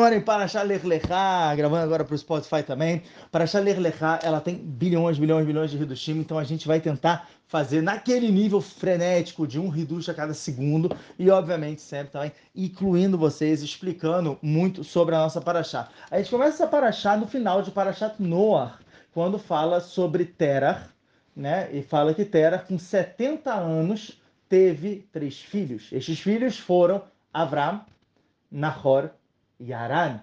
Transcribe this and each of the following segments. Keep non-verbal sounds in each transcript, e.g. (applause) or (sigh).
Em Parashá Ler Lechá, gravando agora para o Spotify também. Parashá Ler Lechá, ela tem bilhões, bilhões, bilhões de Hidushim, então a gente vai tentar fazer naquele nível frenético de um Hidush a cada segundo e, obviamente, sempre também incluindo vocês, explicando muito sobre a nossa Parashá. A gente começa essa Parashá no final de Parashat Noah, quando fala sobre Terah, né? E fala que Terah, com 70 anos, teve três filhos. Estes filhos foram Avram, Nahor e Aran.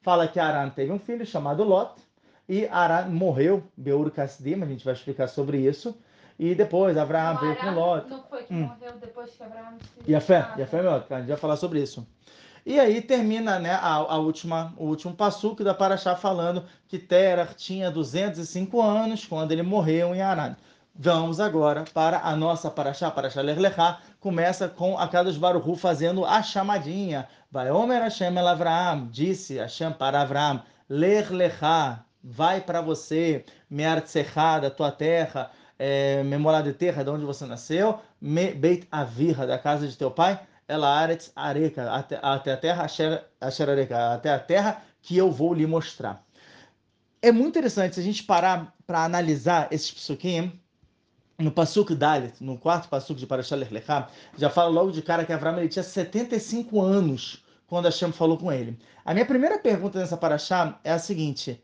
Fala que Aran teve um filho chamado Lot, e Aran morreu, Beur Kasdim, a gente vai explicar sobre isso. E depois Abraão veio com Lot. Não foi que hum. morreu depois que Abraão se... E a fé, e a fé é melhor, a gente vai falar sobre isso. E aí termina né, a, a última, o último passuco da Paraxá falando que Terah tinha 205 anos quando ele morreu em Aran. Vamos agora para a nossa Paraxá, Paraxá Lerlechá, começa com a Kadosh Baruchu fazendo a chamadinha. Vai Omer Hashem El Avram, disse Hashem para Avram, Lerlechá, vai para você, Meartzechá, da tua terra, é, memória de terra, de onde você nasceu, Me Beit Avirra, da casa de teu pai, Ela Aretz Areka, até, até a terra, Asher, Areka, até a terra que eu vou lhe mostrar. É muito interessante se a gente parar para analisar esses psukim, no Pasuk Dalit, no quarto Pasuk de Parashat Lech já fala logo de cara que Avram ele tinha 75 anos quando Hashem falou com ele. A minha primeira pergunta nessa Parashá é a seguinte: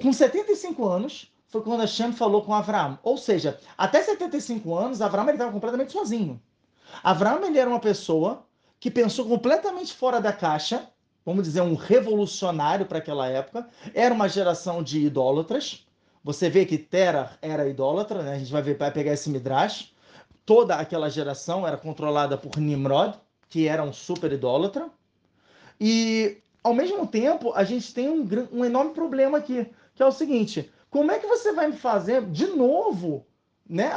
com 75 anos foi quando Hashem falou com Avram. Ou seja, até 75 anos, Avram estava completamente sozinho. Avram ele era uma pessoa que pensou completamente fora da caixa, vamos dizer, um revolucionário para aquela época. Era uma geração de idólatras você vê que Terah era idólatra, né? a gente vai, ver, vai pegar esse Midrash. Toda aquela geração era controlada por Nimrod, que era um super idólatra. E, ao mesmo tempo, a gente tem um, um enorme problema aqui, que é o seguinte: como é que você vai me fazer de novo? Né?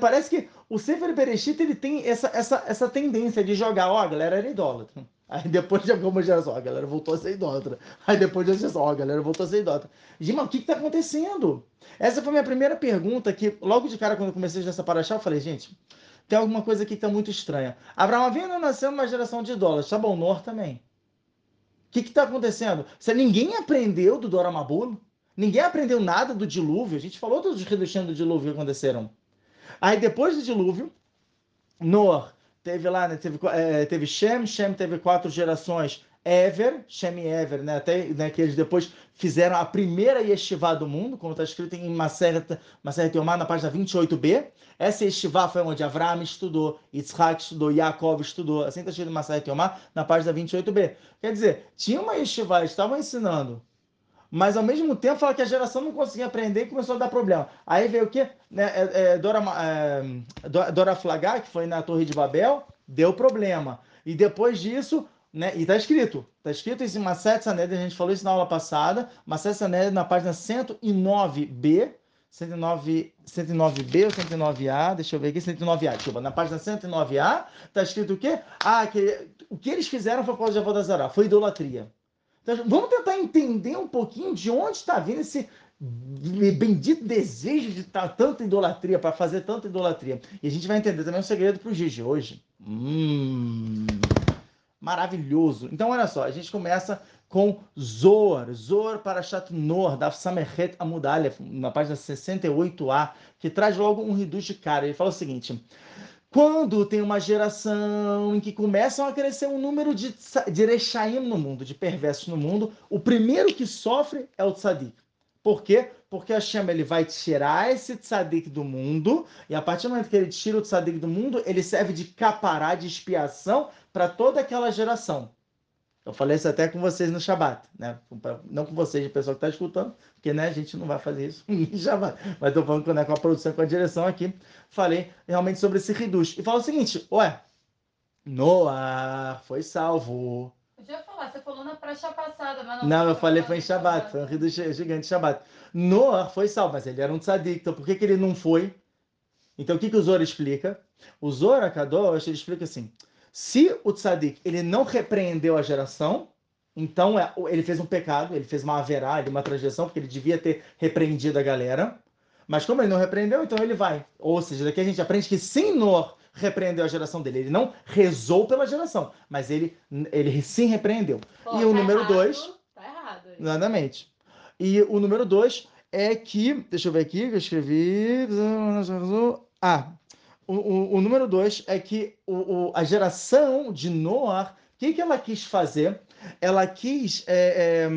Parece que o Sefer Bereshit ele tem essa, essa, essa tendência de jogar, ó, a galera era idólatra. Aí depois de algumas gerações, ó, a galera voltou a ser idólatra. Aí depois de geração, ó, a galera voltou a ser idólatra. Gima, o que está acontecendo? Essa foi a minha primeira pergunta, que logo de cara, quando eu comecei nessa paraxá, eu falei, gente, tem alguma coisa aqui que está muito estranha. Abraão Avinu nasceu numa geração de idólatras, Nor também. O que está acontecendo? Se ninguém aprendeu do Dora Mabulo, ninguém aprendeu nada do dilúvio, a gente falou dos reduções do dilúvio que aconteceram. Aí depois do dilúvio, Noah teve lá, né, teve, é, teve Shem, Shem teve quatro gerações, Ever, Shem e Ever, né, até né, que eles depois fizeram a primeira yeshiva do mundo, como está escrito em Maseret, Yomar, na página 28b. Essa yeshiva foi onde Avraham estudou, Yitzhak estudou, Yaakov estudou, assim está escrito em Maseret Yomar, na página 28b. Quer dizer, tinha uma yeshiva, eles estavam ensinando mas ao mesmo tempo fala que a geração não conseguia aprender e começou a dar problema. Aí veio o quê? Né, é, é, Dora, é, Dora Flagar, que foi na Torre de Babel, deu problema. E depois disso, né, e está escrito, está escrito em Masset Sanedrin, a gente falou isso na aula passada, Masset Sanedrin na página 109b, 109, 109b ou 109a, deixa eu ver aqui, 109a, desculpa, na página 109a, está escrito o quê? Ah, que, o que eles fizeram foi por causa de Avodazará, foi idolatria. Então, vamos tentar entender um pouquinho de onde está vindo esse bendito desejo de estar tanta idolatria, para fazer tanta idolatria. E a gente vai entender também o segredo para o Gigi hoje. Hum, maravilhoso. Então, olha só, a gente começa com Zoar, Zoar para Nor, da Samechet Amudalef, na página 68a, que traz logo um reduz de cara. Ele fala o seguinte: quando tem uma geração em que começam a crescer um número de, de Rechaim no mundo, de perversos no mundo, o primeiro que sofre é o tzadik. Por quê? Porque a Hashem ele vai tirar esse tzadik do mundo, e a partir do momento que ele tira o tzadik do mundo, ele serve de capará, de expiação para toda aquela geração. Eu falei isso até com vocês no Shabat, né? Não com vocês, o pessoal que está escutando, porque né, a gente não vai fazer isso (laughs) em Shabat. Mas estou falando né, com a produção, com a direção aqui. Falei realmente sobre esse reduz. E fala o seguinte: ué, Noah foi salvo. Eu já falar, você falou na praxa passada, mas não. Não, eu falei foi em Shabat, foi um reduz gigante Shabat. Noah foi salvo, mas ele era um tzadik, então por que, que ele não foi? Então o que, que o Zor explica? O Zor Kadosh, ele explica assim. Se o tzadik ele não repreendeu a geração, então é, ele fez um pecado, ele fez uma averá, uma transgressão, porque ele devia ter repreendido a galera. Mas como ele não repreendeu, então ele vai. Ou seja, daqui a gente aprende que sem Nor repreendeu a geração dele. Ele não rezou pela geração, mas ele, ele sim repreendeu. Pô, e o tá número errado, dois. Tá errado. Exatamente. E o número dois é que. Deixa eu ver aqui que eu escrevi. Ah, o, o, o número dois é que o, o, a geração de Noah, o que, que ela quis fazer? Ela quis. É, é,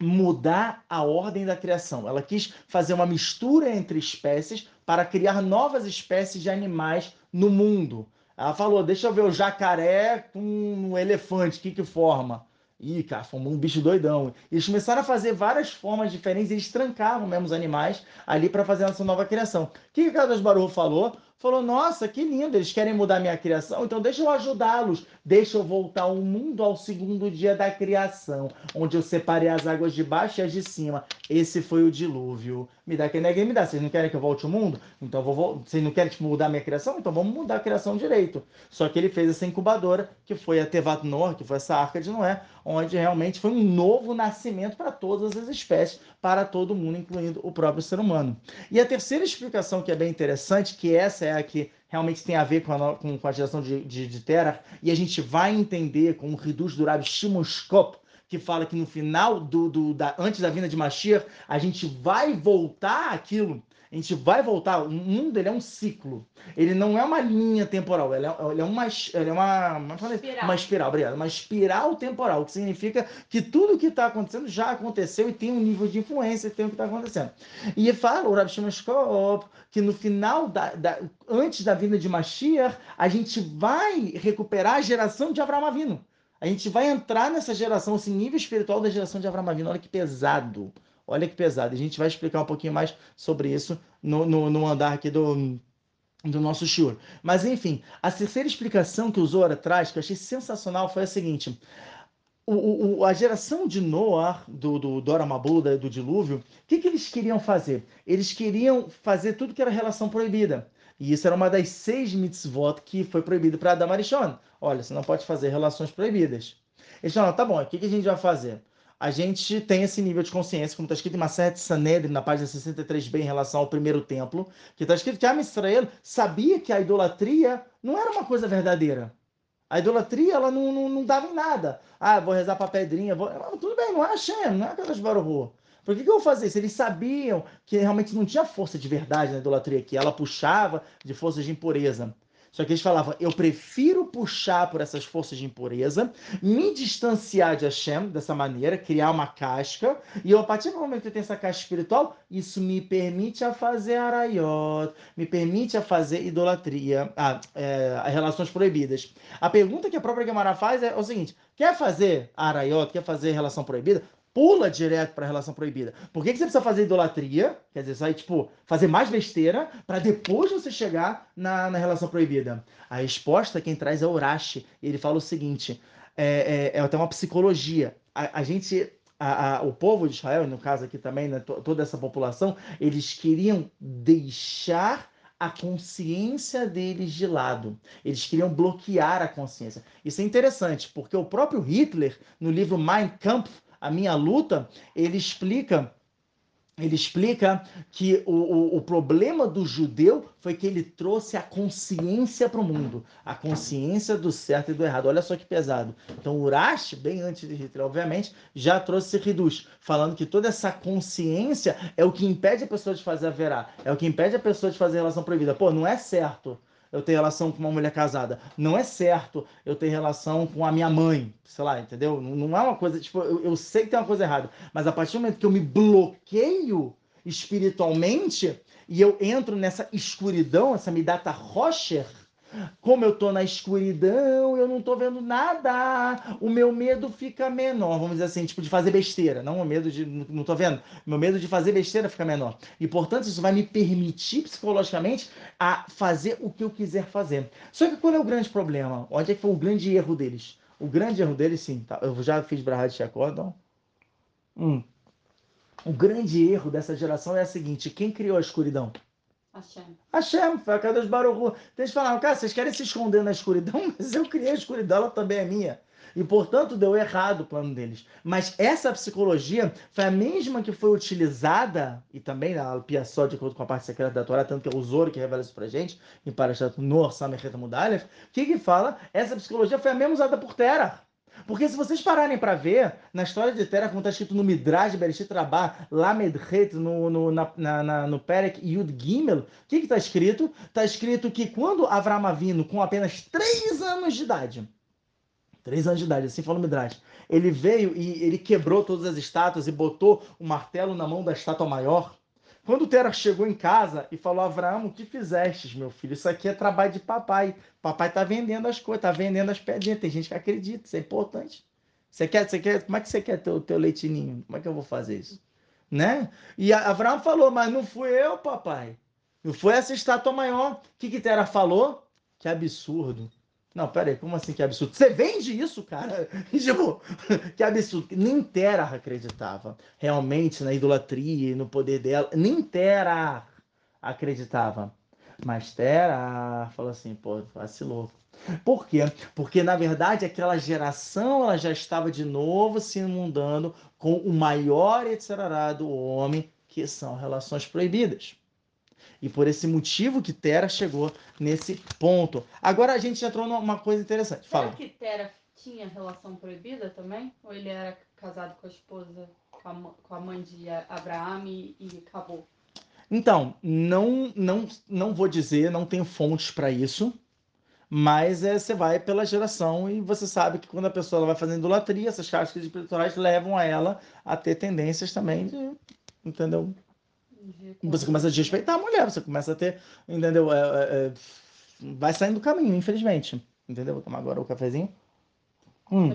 mudar a ordem da criação. Ela quis fazer uma mistura entre espécies para criar novas espécies de animais no mundo. Ela falou: deixa eu ver o jacaré com um elefante, o que, que forma? Ih, cara, formou um bicho doidão. Eles começaram a fazer várias formas diferentes, eles trancavam mesmo os animais ali para fazer essa nova criação. O que, que o Carlos Baru falou? Falou: Nossa, que lindo, eles querem mudar minha criação, então deixa eu ajudá-los, deixa eu voltar o mundo ao segundo dia da criação, onde eu separei as águas de baixo e as de cima. Esse foi o dilúvio. Me dá quem ninguém me dá. Vocês não querem que eu volte o mundo? Então vou. Vocês não querem tipo, mudar minha criação? Então vamos mudar a criação direito. Só que ele fez essa incubadora, que foi a Tevat Nor, que foi essa arca de Noé, onde realmente foi um novo nascimento para todas as espécies, para todo mundo, incluindo o próprio ser humano. E a terceira explicação que é bem interessante, que essa é a que realmente tem a ver com a, com, com a geração de, de, de Terra, e a gente vai entender com o Reduz Durab Shimoskop, que fala que no final do, do da, antes da vinda de Mashiach, a gente vai voltar aquilo a gente vai voltar. O mundo ele é um ciclo. Ele não é uma linha temporal. Ele é, ele é uma, ele é uma, uma, espiral. uma espiral, obrigado. Uma espiral temporal, que significa que tudo que está acontecendo já aconteceu e tem um nível de influência tem o que está acontecendo. E fala o Rav Shimon que no final, da, da, antes da vinda de Mashiach, a gente vai recuperar a geração de Abraão Avino. A gente vai entrar nessa geração, esse nível espiritual da geração de Abraão Avino. Olha que pesado. Olha que pesado. A gente vai explicar um pouquinho mais sobre isso no, no, no andar aqui do, do nosso shiur. Mas, enfim, a terceira explicação que o Zohar traz, que eu achei sensacional, foi a seguinte. O, o, a geração de Noah, do, do Dora Mabuda, do dilúvio, o que, que eles queriam fazer? Eles queriam fazer tudo que era relação proibida. E isso era uma das seis mitzvot que foi proibido para Adam Arishon. Olha, você não pode fazer relações proibidas. Eles falaram, tá bom, o que, que a gente vai fazer? A gente tem esse nível de consciência, como está escrito em Maseret Sanedrin, na página 63b, em relação ao primeiro templo, que está escrito que a Israel sabia que a idolatria não era uma coisa verdadeira. A idolatria, ela não, não, não dava em nada. Ah, vou rezar para a pedrinha. Vou... tudo bem, não é Hashem, não é aquelas Baruhu. Por que, que eu vou fazer isso? Eles sabiam que realmente não tinha força de verdade na idolatria, que ela puxava de forças de impureza. Só que eles falavam: eu prefiro puxar por essas forças de impureza, me distanciar de Hashem dessa maneira, criar uma casca, e eu, a partir do momento que eu tenho essa casca espiritual, isso me permite a fazer arayot, me permite a fazer idolatria, a, é, relações proibidas. A pergunta que a própria Gemara faz é o seguinte: quer fazer arayot, quer fazer relação proibida? Pula direto para a relação proibida. Por que, que você precisa fazer idolatria? Quer dizer, sai, tipo, fazer mais besteira para depois você chegar na, na relação proibida? A resposta quem traz é Urashi. Ele fala o seguinte: é, é, é até uma psicologia. A, a gente a, a, o povo de Israel, no caso aqui também, né, toda essa população, eles queriam deixar a consciência deles de lado. Eles queriam bloquear a consciência. Isso é interessante, porque o próprio Hitler, no livro Mein Kampf, a minha luta, ele explica ele explica que o, o, o, problema do judeu foi que ele trouxe a consciência para o mundo, a consciência do certo e do errado. Olha só que pesado. Então, Urash, bem antes de Hitler, obviamente, já trouxe reduz, falando que toda essa consciência é o que impede a pessoa de fazer a verá, é o que impede a pessoa de fazer a relação proibida. Pô, não é certo eu ter relação com uma mulher casada. Não é certo eu ter relação com a minha mãe, sei lá, entendeu? Não é uma coisa, tipo, eu, eu sei que tem uma coisa errada, mas a partir do momento que eu me bloqueio espiritualmente e eu entro nessa escuridão, essa midata rocher, como eu estou na escuridão, eu não estou vendo nada. O meu medo fica menor, vamos dizer assim, tipo de fazer besteira. Não o medo de. Não estou vendo. Meu medo de fazer besteira fica menor. E, portanto, isso vai me permitir psicologicamente a fazer o que eu quiser fazer. Só que qual é o grande problema? Onde é que foi o grande erro deles? O grande erro deles, sim. Tá? Eu já fiz Brahad de acordam? Hum. O grande erro dessa geração é o seguinte: quem criou a escuridão? Hashem. Hashem, foi a Kadosh Baruch Eles falaram, cara, vocês querem se esconder na escuridão? (laughs) Mas eu criei a escuridão, ela também é minha. E, portanto, deu errado o plano deles. Mas essa psicologia foi a mesma que foi utilizada, e também a Piaçó, de acordo com a parte secreta da Torá, tanto que é o Zoro que revela isso pra gente, em Parashat Nor Samechet Mudalef, o que que fala? Essa psicologia foi a mesma usada por Terah. Porque se vocês pararem para ver, na história de Terra, como está escrito no Midrash Bereshit Rabá, Lamedhet, no, no, na, na, no Perek Yud Gimel, o que está escrito? Está escrito que quando Avram Avino, com apenas três anos de idade, três anos de idade, assim fala o Midrash, ele veio e ele quebrou todas as estátuas e botou o martelo na mão da estátua maior, quando Terah chegou em casa e falou, Abraão, o que fizestes, meu filho? Isso aqui é trabalho de papai. Papai tá vendendo as coisas, tá vendendo as pedrinhas. Tem gente que acredita, isso é importante. Você quer, você quer, como é que você quer ter o teu leitinho? Como é que eu vou fazer isso? Né? E Abraão falou, mas não fui eu, papai. Não foi essa estátua maior. O que que Terah falou? Que absurdo. Não, peraí, como assim que absurdo? Você vende isso, cara? (laughs) tipo, que absurdo. Nem Terra acreditava realmente na idolatria e no poder dela. Nem Terra acreditava. Mas Terra falou assim, pô, vacilou. Por quê? Porque, na verdade, aquela geração ela já estava de novo se inundando com o maior etc. do homem, que são relações proibidas. E por esse motivo que Tera chegou nesse ponto. Agora a gente entrou numa coisa interessante. Fala. Será que Tera tinha relação proibida também? Ou ele era casado com a esposa, com a, com a mãe de Abraão e, e acabou? Então, não, não, não vou dizer, não tenho fontes para isso, mas é, você vai pela geração e você sabe que quando a pessoa vai fazendo idolatria, essas características espirituais levam a ela a ter tendências também de, entendeu? Você começa a respeitar a mulher, você começa a ter, entendeu? É, é, é, vai saindo do caminho, infelizmente. Entendeu? Vou tomar agora o cafezinho. Hum. O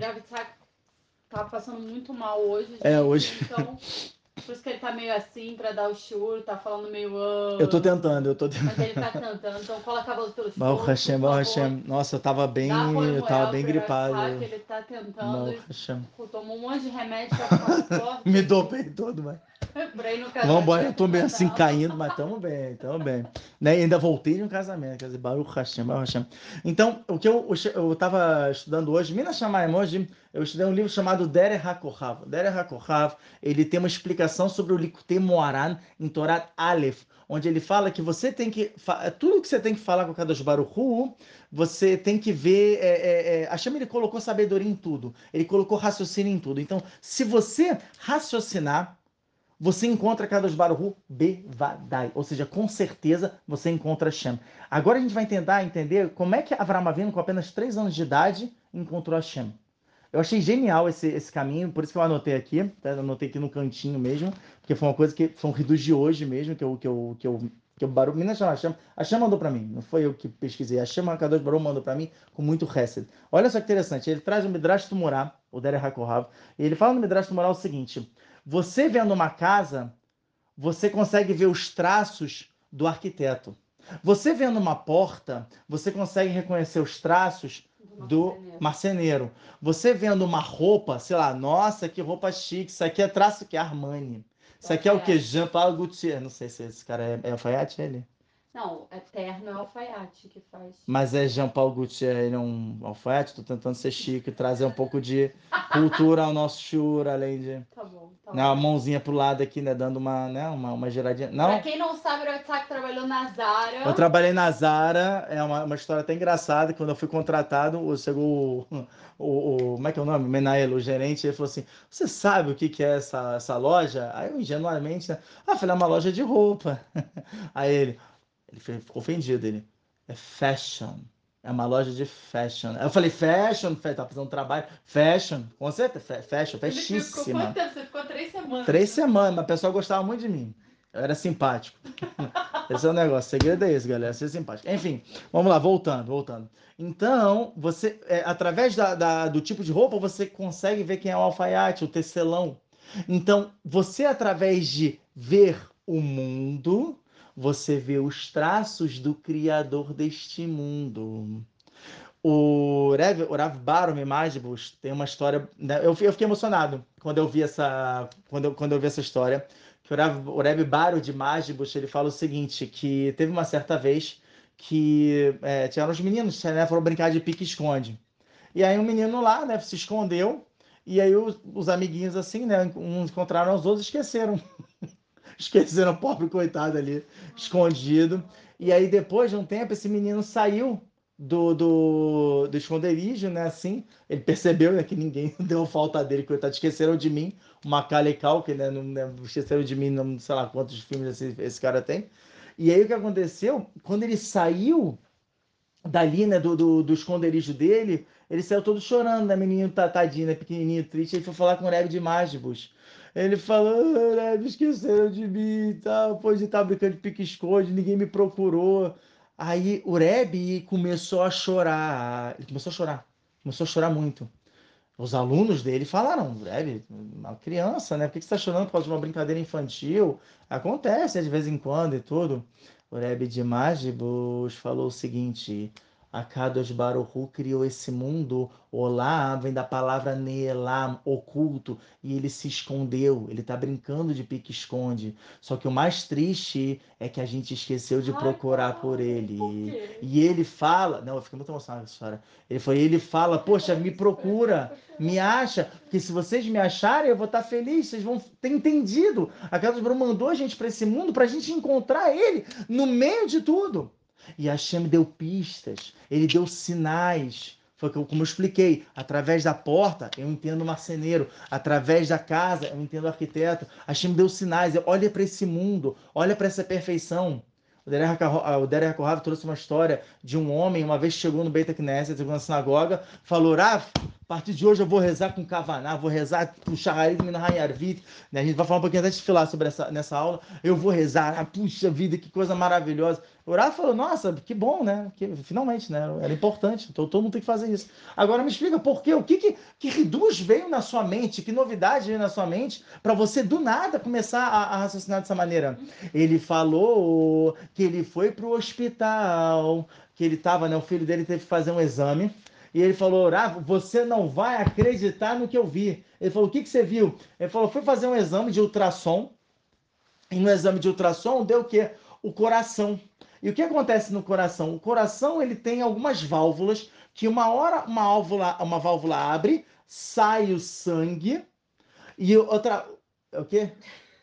tá passando muito mal hoje. Gente, é, hoje. Então, (laughs) por isso que ele tá meio assim, pra dar o choro, tá falando meio. Uh, eu tô tentando, eu tô tentando. Mas ele tá tentando, então coloca a voz pelo. Baruch Hashem, Hashem. Nossa, eu tava bem. Eu tava bem gripado. ele tá tentando. Hashem. Tomou um monte de remédio pra ficar forte. Me dopei todo, mas. (laughs) Vamos embora, eu tô meio assim caindo, mas tamo bem, tamo bem. Né? E ainda voltei de um casamento, quer dizer, Baruch Hashem, Baruch Hashem. Então, o que eu, eu tava estudando hoje, Minas Shamayim, hoje, eu estudei um livro chamado Dere HaKohav. Dere HaKohav, ele tem uma explicação sobre o Likutei Moaran em Torat Aleph, onde ele fala que você tem que, tudo que você tem que falar com o Kadosh Baruch você tem que ver, é, é, é, Hashem ele colocou sabedoria em tudo, ele colocou raciocínio em tudo. Então, se você raciocinar, você encontra Kadosh Baruhu Bevadai, ou seja, com certeza você encontra Hashem. Agora a gente vai tentar entender como é que Avram Avinu, com apenas 3 anos de idade, encontrou Hashem. Eu achei genial esse, esse caminho, por isso que eu anotei aqui, tá? anotei aqui no cantinho mesmo, porque foi uma coisa que foi um reduz de hoje mesmo, que eu, que eu, que eu, que eu Baruch, Minas Hashem, Hashem mandou para mim, não foi eu que pesquisei, Hashem Kadosh Baruch mandou para mim com muito Hesed. Olha só que interessante, ele traz o Midrash Tumorá, o Dere HaKohav, e ele fala no Midrash Tumorá o seguinte, você vendo uma casa, você consegue ver os traços do arquiteto. Você vendo uma porta, você consegue reconhecer os traços do marceneiro. Você vendo uma roupa, sei lá, nossa, que roupa chique, isso aqui é traço que é Armani. Isso aqui é o que? Jean Paul Gaultier. Não sei se esse cara é, é alfaiate, ele? Não, Eterno é alfaiate que faz. Mas é Jean Paul Gaultier, ele é um alfaiate? Estou tentando ser chique, trazer um pouco de cultura ao nosso churro, além de. Tá bom, tá né, Uma mãozinha pro lado aqui, né? Dando uma, né, uma, uma giradinha. Não? Pra quem não sabe, o Itzhak trabalhou na Zara. Eu trabalhei na Zara, é uma, uma história até engraçada. Quando eu fui contratado, chegou o, o, o como é que é o nome? Menael, o gerente, ele falou assim: Você sabe o que, que é essa, essa loja? Aí eu ingenuamente, né? Ah, falei, é uma loja de roupa. (laughs) Aí ele. Ele ficou ofendido. Ele, é fashion. É uma loja de fashion. Eu falei, fashion, tá fazendo um trabalho. Fashion, com certeza, fashion, festíssima. Ficou Você ficou três semanas. Três semanas, mas a pessoa gostava muito de mim. Eu era simpático. (laughs) Esse é o negócio. O segredo é esse, galera. Ser simpático. Enfim, vamos lá, voltando, voltando. Então, você, é, através da, da, do tipo de roupa, você consegue ver quem é o alfaiate, o tecelão. Então, você, através de ver o mundo, você vê os traços do Criador deste mundo. O Rev, o Rav Barum Imagibus tem uma história. Né? Eu, eu, fiquei emocionado quando eu vi essa, quando eu, quando eu vi essa história. Que o Rav, o Rev Baro de Magibus ele fala o seguinte: que teve uma certa vez que é, tinham os meninos né, foram brincar de pique-esconde. E aí um menino lá, né, se escondeu, e aí os, os amiguinhos assim, né, uns encontraram os outros esqueceram. (laughs) esqueceram o pobre coitado ali, escondido. E aí depois de um tempo esse menino saiu do, do, do esconderijo, né? Assim, ele percebeu né, que ninguém (laughs) deu falta dele, coitado, esqueceram de mim, o Macaulay Culkin, né? Não, né, esqueceram de mim, não sei lá quantos filmes esse, esse cara tem. E aí o que aconteceu? Quando ele saiu dali, né, do, do, do esconderijo dele, ele saiu todo chorando, né, menino tadinho, né, pequenininho, triste, ele foi falar com o Reb de Magibus. Ele falou, Reb, esqueceram de mim e tal, pô, de estar brincando de pique-esconde, ninguém me procurou. Aí o Rebbe começou a chorar. Ele começou a chorar. Começou a chorar muito. Os alunos dele falaram, Rebbe, uma criança, né? Por que você está chorando por causa de uma brincadeira infantil? Acontece de vez em quando e tudo. O Rebbe de Magibus falou o seguinte: a Kadosh Baruchu criou esse mundo, Olá vem da palavra Neelam, oculto, e ele se escondeu, ele está brincando de pique-esconde. Só que o mais triste é que a gente esqueceu de procurar por ele. E ele fala, não, eu fiquei muito emocionado com essa história. Ele foi, ele fala, poxa, me procura, me acha, porque se vocês me acharem, eu vou estar tá feliz, vocês vão ter entendido. A Kadosh Baruchu mandou a gente para esse mundo para a gente encontrar ele no meio de tudo. E Hashem deu pistas, ele deu sinais. Foi como eu expliquei, através da porta eu entendo o marceneiro, através da casa eu entendo o arquiteto. Hashem deu sinais, olha para esse mundo, olha para essa perfeição. O Derek Kohav trouxe uma história de um homem, uma vez chegou no Beit Knesset, chegou na sinagoga, falou, Rav, a partir de hoje eu vou rezar com Kavaná, vou rezar com Shaharit Minahai Arvit. Né? A gente vai falar um pouquinho antes de sobre essa nessa aula. Eu vou rezar, ah, puxa vida, que coisa maravilhosa. O Rav falou, nossa, que bom, né? Que, finalmente, né? Era importante, então todo mundo tem que fazer isso. Agora me explica por quê? O que que, que reduz veio na sua mente? Que novidade veio na sua mente para você do nada começar a, a raciocinar dessa maneira? Ele falou que ele foi para o hospital, que ele estava, né? O filho dele teve que fazer um exame e ele falou: ah, você não vai acreditar no que eu vi. Ele falou: o que, que você viu? Ele falou: fui fazer um exame de ultrassom. E no exame de ultrassom deu o quê? O coração. E o que acontece no coração? O coração ele tem algumas válvulas que uma hora uma válvula, uma válvula abre, sai o sangue e outra o quê?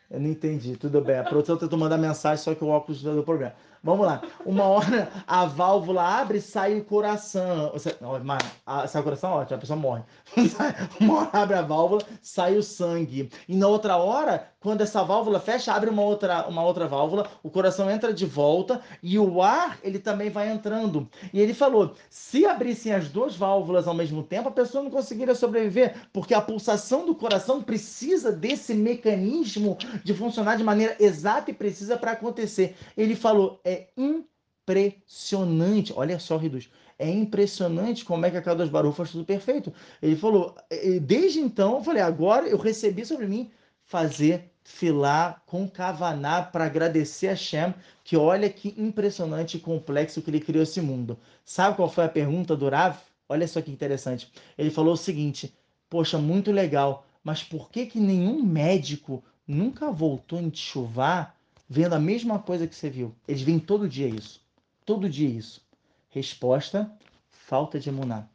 Eu não entendi. Tudo bem. A produção tentou mandar mensagem, só que o óculos deu problema. Vamos lá. Uma hora a válvula abre e sai o coração. Sai o coração, ótimo, a pessoa morre. (laughs) Uma hora abre a válvula, sai o sangue. E na outra hora, quando essa válvula fecha, abre uma outra, uma outra válvula, o coração entra de volta e o ar, ele também vai entrando. E ele falou: se abrissem as duas válvulas ao mesmo tempo, a pessoa não conseguiria sobreviver, porque a pulsação do coração precisa desse mecanismo de funcionar de maneira exata e precisa para acontecer. Ele falou: é impressionante. Olha só, Riduz. É impressionante como é que a Kadosh Baruch faz tudo perfeito. Ele falou, desde então, eu falei, agora eu recebi sobre mim fazer filar com Kavaná para agradecer a Shem, que olha que impressionante e complexo que ele criou esse mundo. Sabe qual foi a pergunta do Rav? Olha só que interessante. Ele falou o seguinte: Poxa, muito legal, mas por que que nenhum médico nunca voltou em chuvar vendo a mesma coisa que você viu. Eles veem todo dia isso. Todo dia isso. Resposta: falta de emuná.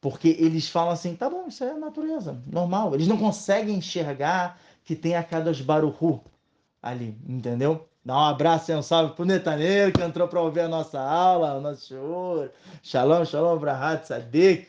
Porque eles falam assim, tá bom, isso é a natureza, normal. Eles não conseguem enxergar que tem a Kadosh Baruhu ali, entendeu? Dá um abraço e um salve pro Netaneiro que entrou para ouvir a nossa aula, o nosso show. Shalom, shalom, Brahat, Sadik.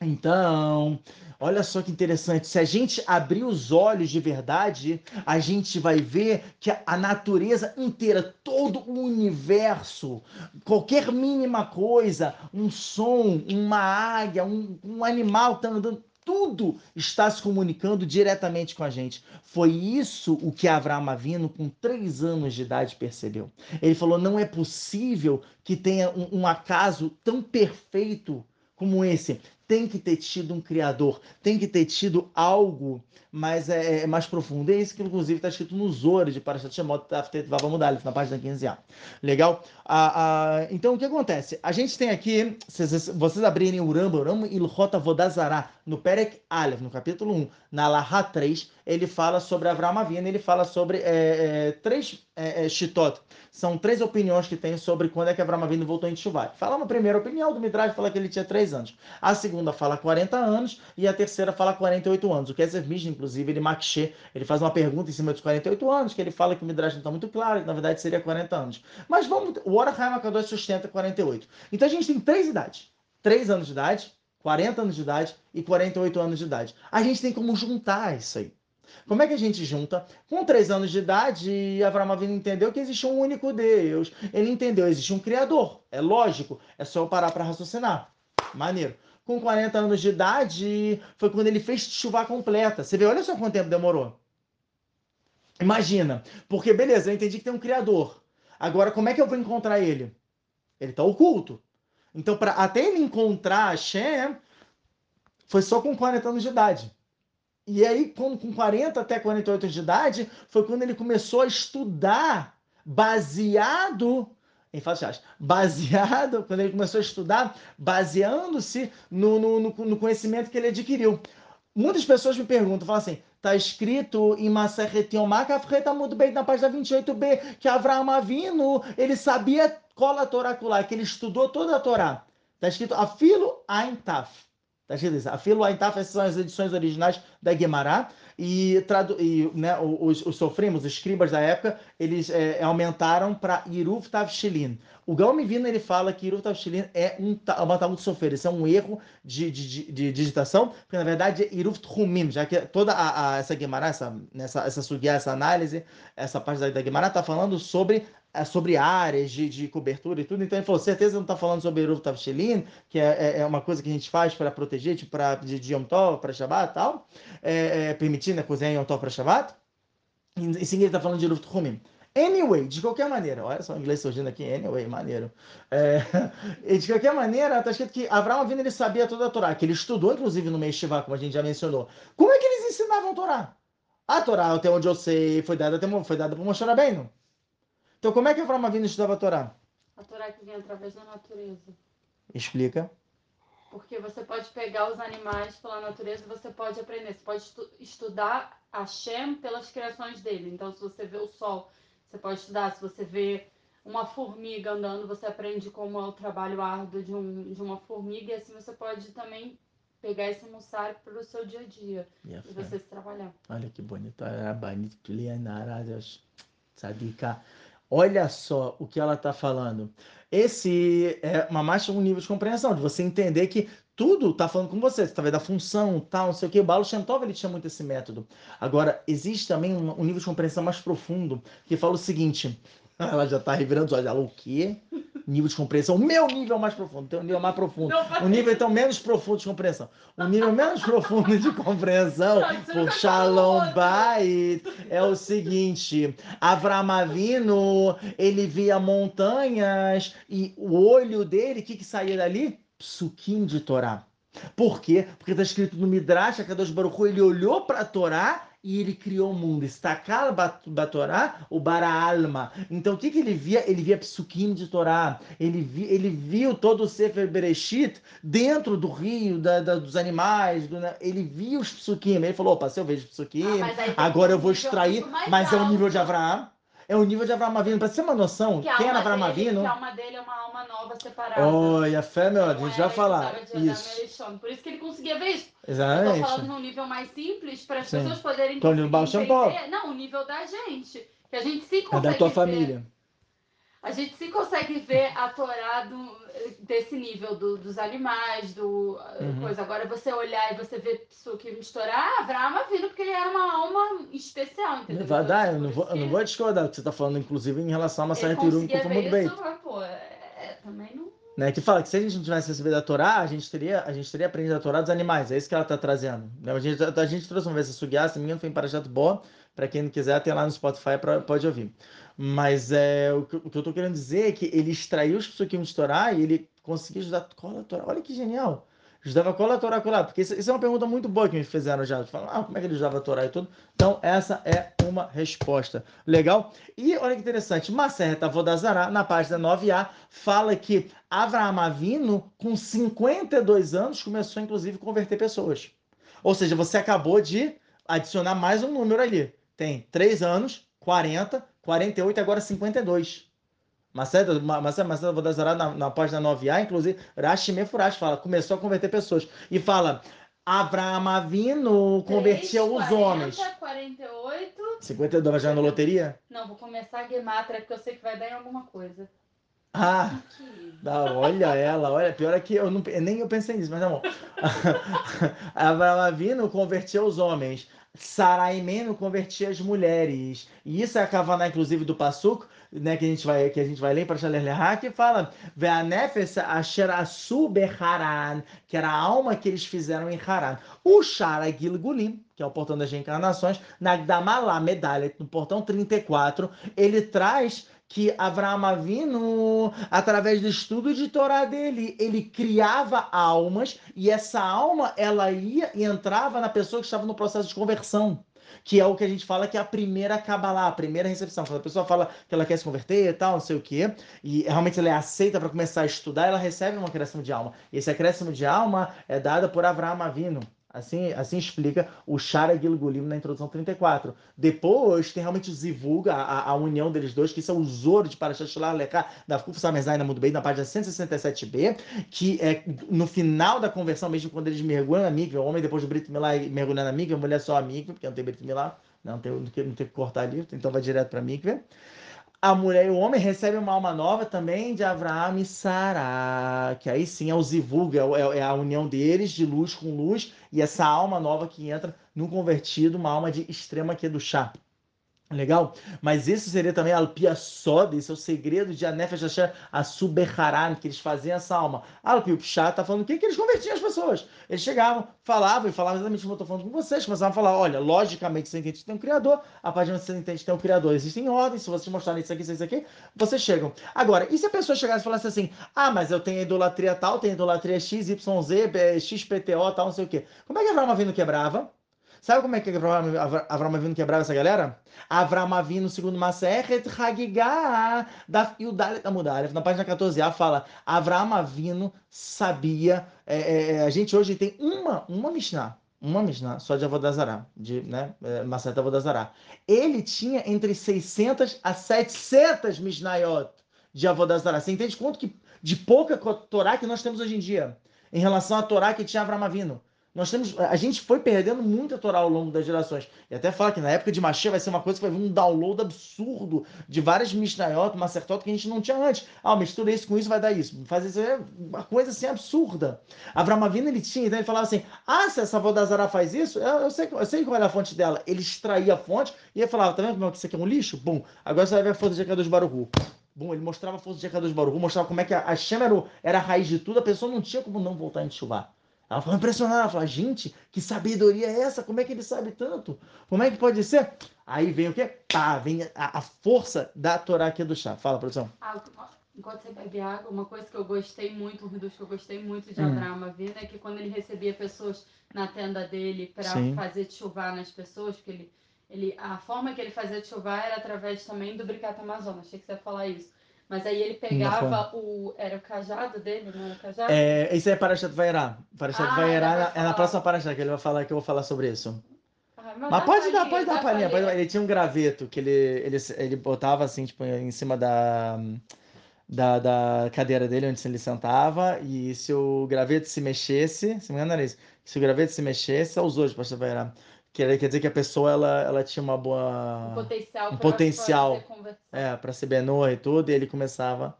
Então, Olha só que interessante. Se a gente abrir os olhos de verdade, a gente vai ver que a natureza inteira, todo o universo, qualquer mínima coisa, um som, uma águia, um, um animal está andando, tudo está se comunicando diretamente com a gente. Foi isso o que Abraão Avino, com três anos de idade, percebeu. Ele falou: não é possível que tenha um, um acaso tão perfeito como esse tem que ter tido um criador, tem que ter tido algo mais, é, é mais profundo. É isso que, inclusive, está escrito nos Zores de Parashat Shemot, vamos mudar na página 15a. Legal? Ah, ah, então, o que acontece? A gente tem aqui, se vocês abrirem o Ramba, o Ramba Ilhota Vodazara, no Perek Aleph, no capítulo 1, na Laha 3, ele fala sobre Avram Avina, ele fala sobre é, é, três é, é. São três opiniões que tem sobre quando é que Avram Avinu voltou em Tchuvá. Fala uma primeira opinião do Midrash, fala que ele tinha três anos. A segunda fala 40 anos e a terceira fala 48 anos. O Keser Mishnah, inclusive, ele makshê, ele faz uma pergunta em cima dos 48 anos, que ele fala que o Midrash não está muito claro, que na verdade seria 40 anos. Mas vamos, o Orachaim Akadosh sustenta 48. Então a gente tem três idades. 3 anos de idade, 40 anos de idade e 48 anos de idade. A gente tem como juntar isso aí. Como é que a gente junta? Com três anos de idade, Avram Avinu entendeu que existe um único Deus. Ele entendeu, existe um Criador. É lógico, é só eu parar para raciocinar. Maneiro. Com 40 anos de idade, foi quando ele fez chuva completa. Você vê, olha só quanto tempo demorou. Imagina. Porque, beleza, eu entendi que tem um Criador. Agora, como é que eu vou encontrar ele? Ele está oculto. Então, para até ele encontrar Hashem, foi só com 40 anos de idade. E aí, com 40 até 48 anos de idade, foi quando ele começou a estudar baseado em fatos baseado, (laughs) quando ele começou a estudar, baseando-se no, no, no, conhecimento que ele adquiriu. Muitas pessoas me perguntam, falam assim, está escrito em Maseret Yomá, está muito bem na página 28b, que Avraham Avinu, ele sabia qual a que ele estudou toda a Torá. Está escrito Afilo Ain Taf. Está escrito isso. Afilo Ain Taf, essas são as edições originais da Gemara. E, e né, os, os sofrimos, os escribas da época, eles é, aumentaram para Iruf Tavshilin. O Galmi Vina ele fala que Iruf Tavshilin é um, uma Talmud Sofer, isso é um erro de, de, de, de, digitação, porque na verdade é Iruf Trumim, já que toda a, a, essa Gemara, essa, essa, essa sugia, essa análise, essa parte da, da Gemara está falando sobre é sobre áreas de, de, cobertura e tudo. Então ele falou: certeza não está falando sobre Eruv Tavshelin, que é, é, é, uma coisa que a gente faz para proteger, tipo pra, de, de Yom Tov para Shabbat e tal, é, é, permitindo a cozinha Yom Tov para Shabbat. Em seguida ele está falando de Eruv Tchumim. Anyway, de qualquer maneira, olha só o inglês surgindo aqui, anyway, maneiro. É, (laughs) de qualquer maneira, está escrito que Abraão Avinu ele sabia toda a Torá, que ele estudou inclusive no Meshivá, como a gente já mencionou. Como é que eles ensinavam a Torá? A Torá, até onde eu sei, foi dada, foi dada por Moshe Rabbeinu. Então, como é que Avram Avinu estudava a Torá? A Torá que vem através da natureza. Explica. Porque você pode pegar os animais pela natureza, você pode aprender. Você pode estu estudar Hashem pelas criações dele. Então, se você vê o sol, você pode estudar. Se você vê uma formiga andando, você aprende como é o trabalho árduo de, um, de uma formiga. E assim você pode também pegar esse mussar para o seu dia a dia. Yeah, e você se trabalhar. Olha que bonito. Sadika. Olha só o que ela está falando. Esse é uma mais um nível de compreensão, de você entender que tudo está falando com você, você da função, tal, não sei o que. O Balo ele tinha muito esse método. Agora, existe também um nível de compreensão mais profundo, que fala o seguinte, (laughs) ela já está revirando os olhos, ela, o quê? nível de compreensão. O meu nível mais profundo, tem um nível mais profundo. O nível, então, menos profundo de compreensão. O nível menos profundo de compreensão por Shalom Bait é o seguinte: Avram Avinu, ele via montanhas e o olho dele, o que, que saía dali? Psukim de Torá. Por quê? Porque está escrito no Midrash, a Kadosh Baruch Hu, ele olhou para a Torá e ele criou o mundo. Estacar da Torá, o bara alma. Então o que, que ele via? Ele via psukim de Torá. Ele, vi, ele viu todo o Sefer Bereshit dentro do rio, da, da, dos animais. Do, ele via os psukim. Ele falou: opa, se eu vejo psukim, ah, agora eu vou extrair. Mas é o nível de Abraão é o nível de Avram Avinu. Para ser uma noção, que quem era Avram Avinu... Que a alma dele é uma alma nova, separada. Olha, a fé, meu, a gente vai falar. Isso. Por isso que ele conseguia ver isso. Exatamente. Tô falando num nível mais simples, para as pessoas poderem então, entender. Não, o nível da gente. Que a gente se consegue É da tua ver. A gente se consegue ver a Torá do, desse nível do, dos animais, do uhum. coisa. Agora você olhar e você ver Psukim estourar, ah, Avraham vindo porque ele era uma alma especial, entendeu? Vai dar, eu não, vou, eu não vou discordar do que você está falando, inclusive em relação a uma série Tirum que foi muito bem. Pô, é, também não. Né, que fala que se a gente não tivesse recebido a Torá, a gente teria, a gente teria aprendido a Torá dos animais. É isso que ela está trazendo. Né, a gente, a gente trouxe uma vez essa sugiá, se não foi em Parashat Bo. Para quem não quiser, tem lá no Spotify, pra, pode ouvir. Mas é, o, que, o que eu estou querendo dizer é que ele extraiu os psukim de Torá e ele conseguiu ajudar a Torá. Olha que genial! Estudava qual a Torá colada? Porque isso, isso, é uma pergunta muito boa que me fizeram já. Falam, ah, como é que ele estudava a Torá e tudo? Então, essa é uma resposta. Legal? E olha que interessante, Maserta Vodazara, na página 9a, fala que Avraham Avino, com 52 anos, começou inclusive a converter pessoas. Ou seja, você acabou de adicionar mais um número ali. Tem 3 anos, 40, 48 agora 52. Maceda, Maceda, Maceda Vodazara, na, na página 9a, inclusive, Rashi Mefurash fala, começou a converter pessoas. E fala, Abraham Avino convertia 3, 40, os homens. 48. 52, vai jogar na loteria? Não, vou começar a Gematra, porque eu sei que vai dar em alguma coisa. Ah, dá, olha ela, olha, pior é que eu não, nem eu pensei nisso, mas tá bom. (laughs) Abraham Avino convertia os homens. Saraimeno convertia as mulheres. E isso é a Kavaná, inclusive, do Passuco, né, que a gente vai que a gente vai ler para Shaler que fala que era a alma que eles fizeram em Haran. O Shara Gilgulim, que é o portão das reencarnações, na Gdamalá, medalha, no portão 34, ele traz que Avraham Avinu, através do estudo de Torá dele, ele criava almas e essa alma ela ia e entrava na pessoa que estava no processo de conversão que é o que a gente fala que é a primeira Kabbalah, a primeira recepção. Quando a pessoa fala que ela quer se converter e tal, não sei o quê, e realmente ela é aceita para começar a estudar, ela recebe uma acréscimo de alma. E esse acréscimo de alma é dado por Avraham Avinu. Assim, assim explica o Shara Gilgulim na introdução 34. Depois tem realmente o a, a, união deles dois, que isso é o Zoro de Parashat Lekah, da Kuf Samezaina muito bem, na página 167b, que é no final da conversão, mesmo quando eles mergulham na mikve, o homem depois do Brit Milá mergulhando na mikve, a mulher só a mikve, porque não tem Brit Milá, não tem, não tem, não tem que cortar ali, então vai direto para a mikve a mulher e o homem recebem uma alma nova também de Abraão e Sara, que aí sim é o zivug, é, é, é, a união deles de luz com luz, e essa alma nova que entra no convertido, uma alma de extrema que é do chá. Legal? Mas esse seria também a Soda, esse é o segredo de Anefesh Asher Asubeharan, que eles faziam essa alma. Alpi Pshat está falando o que? Que eles convertiam as pessoas. Eles chegavam, falavam e falavam exatamente como eu estou falando com vocês, começavam a falar: olha, logicamente você entende que tem um Criador, a partir de você entende que tem um Criador, existem ordens, se vocês mostrarem isso aqui, isso aqui, vocês chegam. Agora, e se a pessoa chegasse e falasse assim: ah, mas eu tenho idolatria tal, tenho idolatria X, Y, Z, XPTO, tal, não sei o quê. Como é que Abraão vindo quebrava? Sabe como é que Avram Avinu quebrava essa galera? Avram Avinu, segundo Maseret Hagigah, da Yudalet Amudalef, na página 14a, fala Avram Avinu sabia, é, é, é, a gente hoje tem uma, uma Mishnah, uma Mishnah só de Avodazará, de né, é, Maseret Avodazará. Ele tinha entre 600 a 700 Mishnayot de Avodazará. Você entende quanto que, de pouca Torá que nós temos hoje em dia, em relação à Torá que tinha Avram Avinu? Nós temos, a gente foi perdendo muita Torá ao longo das gerações. E até fala que na época de Mashiach vai ser uma coisa que vai vir um download absurdo de várias Mishnayot, Macertot que a gente não tinha antes. Ah, mistura isso com isso, vai dar isso. Faz isso, é uma coisa assim absurda. Avram Avinu, ele tinha, então ele falava assim, ah, se essa Vodazara faz isso, eu, eu, sei, eu sei qual é a fonte dela. Ele extraía a fonte e ele falava, tá vendo como é que isso aqui é um lixo? Bom, agora você vai ver a força de Akadosh Baruch Bom, ele mostrava a força de Akadosh Baruch mostrava como é que a, a Shem era, era, a raiz de tudo, a pessoa não tinha como não voltar em chuvar. Ela ficou impressionada, ela falou, gente, que sabedoria é essa? Como é que ele sabe tanto? Como é que pode ser? Aí vem o quê? Pá, vem a, a força da Torá aqui do chá. Fala, produção. Ah, enquanto você bebe água, uma coisa que eu gostei muito, um reduz que eu gostei muito de hum. Abraão Avina é que quando ele recebia pessoas na tenda dele para fazer chuvar nas pessoas, porque ele, ele, a forma que ele fazia chuvar era através também do Bricato Amazonas. Achei que você ia falar isso mas aí ele pegava o. Era o cajado dele, não era o cajado? É, isso é Parashat Vairá. Parashat ah, Vairá é na próxima Parashat que ele vai falar que eu vou falar sobre isso. Ah, mas, mas pode dar, pode dar palhinha. Pode, ele tinha um graveto que ele, ele, ele botava assim, tipo, em cima da, da, da cadeira dele, onde ele sentava, e se o graveto se mexesse, se me engano era isso, se o graveto se mexesse, é os outros, Parashat Vairá. Quer, quer dizer que a pessoa ela, ela tinha uma boa. Um potencial. Um potencial. É, para ser benoa e tudo, e ele começava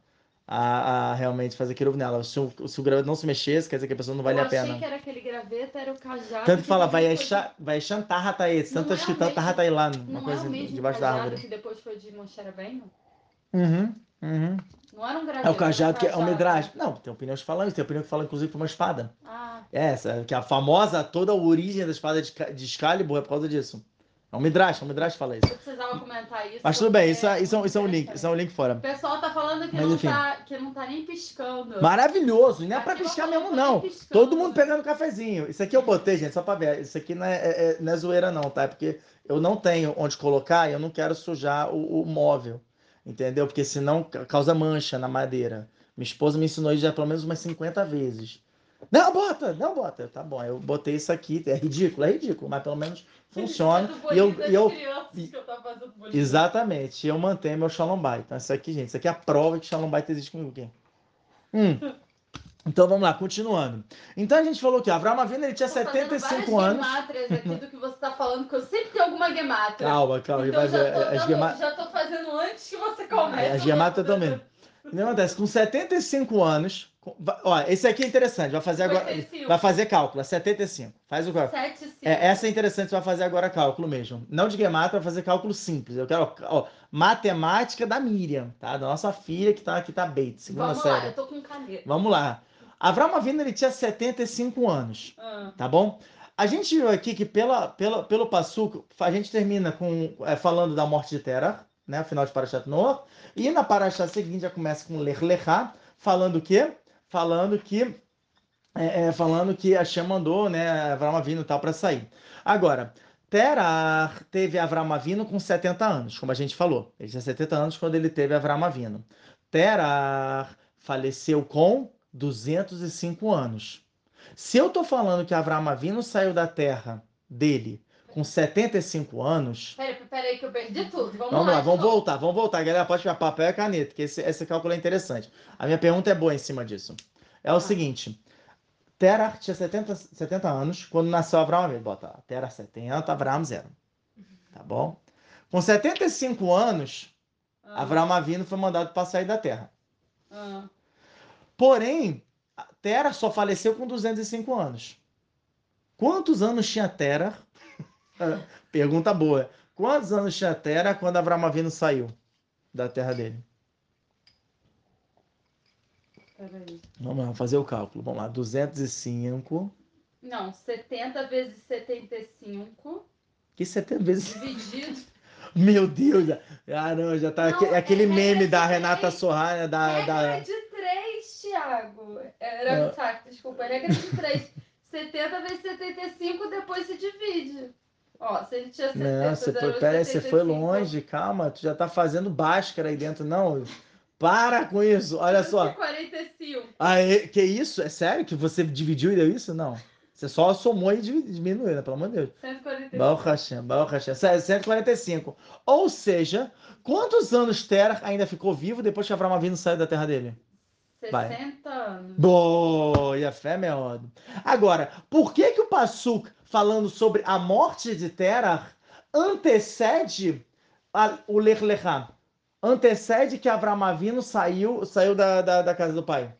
a, a realmente fazer aquilo nela. Se o, se o graveto não se mexesse, quer dizer que a pessoa não vale a pena. Eu achei que era aquele graveto, era o cajado. Tanto que fala, vai achar, vai chantar rataí, tanto que tanto rataí lá, uma não coisa é o mesmo debaixo da árvore. que depois foi de Moshe Rabbeinu? Uhum, uhum. Não era um. É o cajado que é o medrash. Não, tem opiniões que falam isso, tem opinião que fala inclusive foi uma espada. Ah. É, essa, que a famosa, toda a origem da espada de, de Excalibur é por causa disso. É um Midrash, é um Midrash fala isso. Eu precisava comentar isso. Mas tudo bem, isso é, isso é, um- isso é um link, interessante. isso é um link fora. O pessoal tá falando que, Mas não enfim. tá, que não tá nem piscando. Maravilhoso, e não é pra piscar tá mesmo, não. piscando. Todo mundo pegando cafezinho. Isso aqui eu botei, gente, só pra ver. Isso aqui não é, é- é- não é zoeira, não, tá? É porque eu não tenho onde colocar e eu não quero sujar o, o móvel. Entendeu? Porque senão ca- causa mancha na madeira. Minha esposa me ensinou isso já pelo menos umas 50 vezes. Não, bota, não bota. Tá bom, eu botei isso aqui. É ridículo, é ridículo, mas pelo menos funciona. Do E eu, e eu. Exatamente, eu mantenho meu Shalom Bait. Então, isso aqui, gente, isso aqui é a prova que Shalom Bait existe comigo aqui. Hum. (laughs) Então, vamos lá, continuando. Então, a gente falou que Avraham Avinu, ele tinha Tô fazendo 75 várias anos. gemátrias aqui do que você tá falando, que eu sempre tenho alguma gemátria. Calma, calma, Então vai já ver. tô, As dando- gema- já tô fazendo antes que você comece. as gemátrias também. O que acontece? Com 75 anos, com- ó, esse aqui é interessante, vai fazer agora, 55. vai fazer cálculo, é 75. Faz o cálculo. 7, 5. É, essa é interessante, você vai fazer agora cálculo mesmo. Não de Gematria, vai fazer cálculo simples. Eu quero, ó, matemática da Miriam, tá? Da nossa filha que tá aqui, tá Bates, segunda Vamos série. lá, eu tô com caneta. Vamos lá. Avraham Avinu, ele tinha 75 anos, Ah, tá bom? A gente viu aqui que pela, pela, pelo Passuco, a gente termina com é, falando da morte de Terah, né? Final de Parashat Noah. E na Parashat seguinte já começa com Ler Lechá, falando o quê? Falando que é, é, falando que Hashem mandou, né, Avraham Avinu e tal para sair. Agora, Terah teve Avraham Avinu com 70 anos, como a gente falou. Ele tinha 70 anos quando ele teve Avraham Avinu. Terah faleceu com 205 anos. Se eu tô falando que Avraham Avinu saiu da terra dele com 75 anos, Peraí, peraí, que eu perdi tudo. Vamos, Vamos lá, de vamos novo. voltar, vamos voltar. Galera, pode pegar papel e caneta, que esse, esse cálculo é interessante. A minha pergunta é boa em cima disso. É o Ah. seguinte: Terah tinha 70, 70 anos quando nasceu Abraão. Avinu. Bota lá, Terah 70, Abraão 0. Tá bom? Com 75 anos, Ah, Avino foi mandado para sair da terra. ah. Porém, a Terah só faleceu com 205 anos. Quantos anos tinha Terah? (laughs) Pergunta boa. Quantos anos tinha Terah quando Abraão Avino saiu da terra dele? Peraí. Vamos lá, fazer o cálculo. Vamos lá, 205. Não, 70 vezes 75 Que 70 vezes. (laughs) dividido. Meu Deus! Ah, não, já tá. Não, aque- aquele é meme regra da Renata três. Sorra, da. Regra da... de 3, Thiago. Era, Ah. tá, desculpa, regra de 3. 70 vezes 75, depois se divide. Ó, se ele tinha 70, Não, você foi, pera aí, você foi 75, longe, calma, tu já tá fazendo Bhaskara aí dentro, não. Para com isso, olha só. 45. Aê, que isso? É sério que você dividiu e deu isso? Não. Você só somou e diminuiu, né? Pelo amor de Deus. 145. Baruch Hashem, Baruch Hashem. 145. Ou seja, quantos anos Terah ainda ficou vivo depois que Abraão Avinu saiu da terra dele? Vai. 60 anos. Boa, a fé é melhor. Agora, por que que o Passuk, falando sobre a morte de Terah, antecede a- o Ler Lechá? Antecede que Abraão Avinu saiu, saiu da, da, da casa do pai.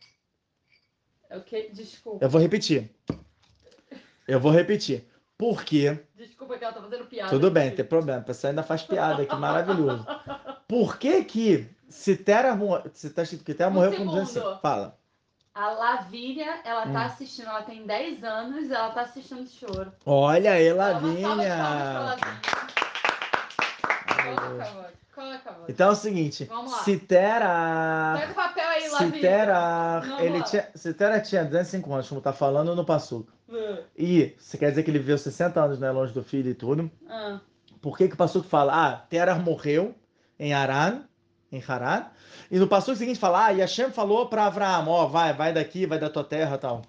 É o que? Desculpa. Eu vou repetir. Eu vou repetir. Por quê? Desculpa que ela tá fazendo piada. Tudo bem, não tem problema. O pessoal ainda faz piada aqui, maravilhoso. (laughs) Por que que se Terah, mo- se tá escrito que Terah Um morreu com segundo. 205? Fala. A Lavínia, ela Hum. tá assistindo, ela tem 10 anos, ela tá assistindo choro. Olha aí, pra Lavínia. Coloca. Então é o seguinte, Terah, Pega o papel aí, Lavínia. Vamos ele tinha, se Terah tinha 205 anos, como tá falando no Passuco, Ah, e você quer dizer que ele viveu 60 anos, né, longe do filho e tudo, ah. por que que o Passuco fala, ah, Terah morreu em Haran, em Haran, e no Passuco seguinte fala, ah, e Hashem falou para Abraão, ó, vai, vai daqui, vai da tua terra tal.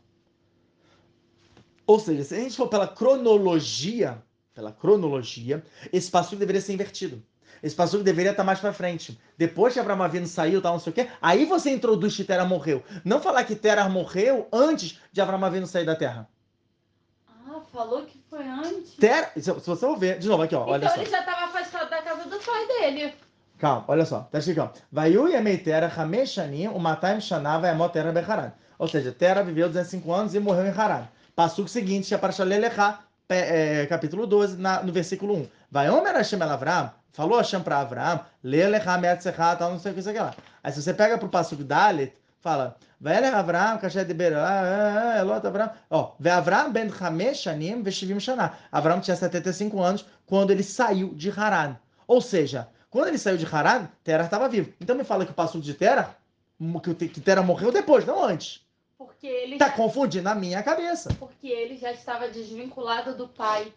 Ou seja, se a gente for pela cronologia, pela cronologia, esse Passuco deveria ser invertido. Esse Passuco deveria estar mais para frente. Depois que Abraão Avinu saiu, tal, não sei o quê, aí você introduz que Terah morreu. Não falar que Terah morreu antes de Abraão Avinu sair da terra. Ah, falou que foi antes. Terah, se você for ver, de novo aqui, ó, olha então só. ele já tava afastado da casa do pai dele. Calma, olha só. Tá escrito aqui, ó. Vaiu Yemei Terah Hamesh Shanim, o Mataim Shana Vayamot Terah Becharan. Ou seja, Terah viveu 205 anos e morreu em Haran. Passo seguinte, é para Shalelechá, capítulo 12, na- no versículo 1. Vai Omer Hashem El Avram, falou Hashem para Avram, Lelechá Meatzechá, tal, não sei o que, aqui lá. Aí se você pega pro passo Dalet, fala, Vaelech Avram, Kasher de Berá, Elot Avram. Ó, Avram ben Hamesh Shanim Veshivim Shana. Avram tinha 75 anos quando ele saiu de Haran. Ou seja, quando ele saiu de Haran, Terah estava vivo. Então me fala que o passo de Terah, que, que Terah morreu depois, não antes. Porque ele Tá já, confundindo a minha cabeça. porque ele já estava desvinculado do pai.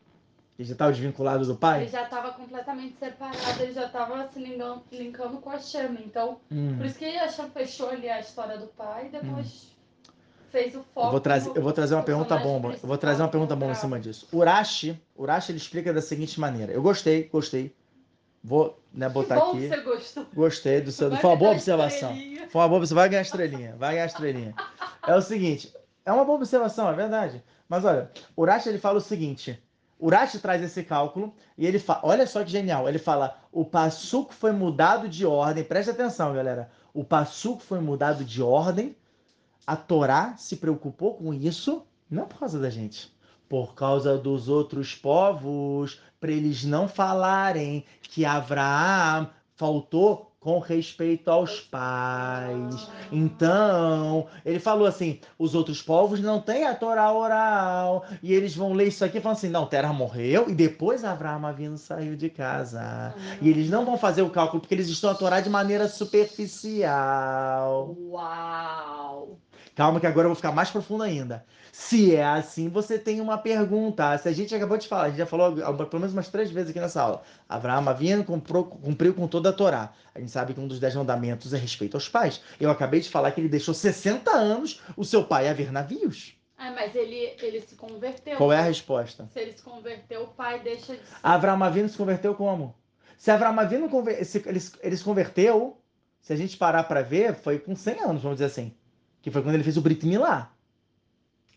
Ele já estava desvinculado do Ele pai? já estava completamente separado, ele já estava se linkando, linkando com a Chama. Então, Hum. por isso que a Chama fechou ali a história do pai e depois fez o foco. Eu vou, trazer, eu vou trazer uma pergunta bomba. Eu vou trazer uma pergunta bomba em cima disso. Urashi, Urashi ele explica da seguinte maneira. Eu gostei, gostei. Vou né, Que botar bom aqui. que você gostou. Gostei do seu. Foi uma boa observação. estrelinha. Foi uma boa observação. Vai ganhar estrelinha. Vai ganhar estrelinha. É o seguinte. É uma boa observação, é verdade. Mas olha, Urashi ele fala o seguinte. Urashi traz esse cálculo e ele fala, olha só que genial, ele fala, o passuco foi mudado de ordem, preste atenção, galera. O passuco foi mudado de ordem. A Torá se preocupou com isso, não por causa da gente, por causa dos outros povos, para eles não falarem que Abraão faltou com respeito aos pais. Então, ele falou assim: os outros povos não têm a Torá oral. E eles vão ler isso aqui e falam assim: não, Terra morreu e depois Abraão Avino saiu de casa. E eles não vão fazer o cálculo porque eles estão a Torá de maneira superficial. Uau! Calma, que agora eu vou ficar mais profundo ainda. Se é assim, você tem uma pergunta. Se a gente acabou de falar, a gente já falou pelo menos umas três vezes aqui nessa aula. Abraão Avino cumpriu, cumpriu com toda a Torá. A gente sabe que um dos dez mandamentos é respeito aos pais. Eu acabei de falar que ele deixou 60 anos o seu pai a ver navios. Ah, mas ele, ele se converteu. Qual é a resposta? Se ele se converteu, o pai deixa de ser. Abraão Avino se converteu como? Se Abraão Avino conver- se- ele, ele se converteu, se a gente parar para ver, foi com 100 anos, vamos dizer assim. Que foi quando ele fez o Brit Milá.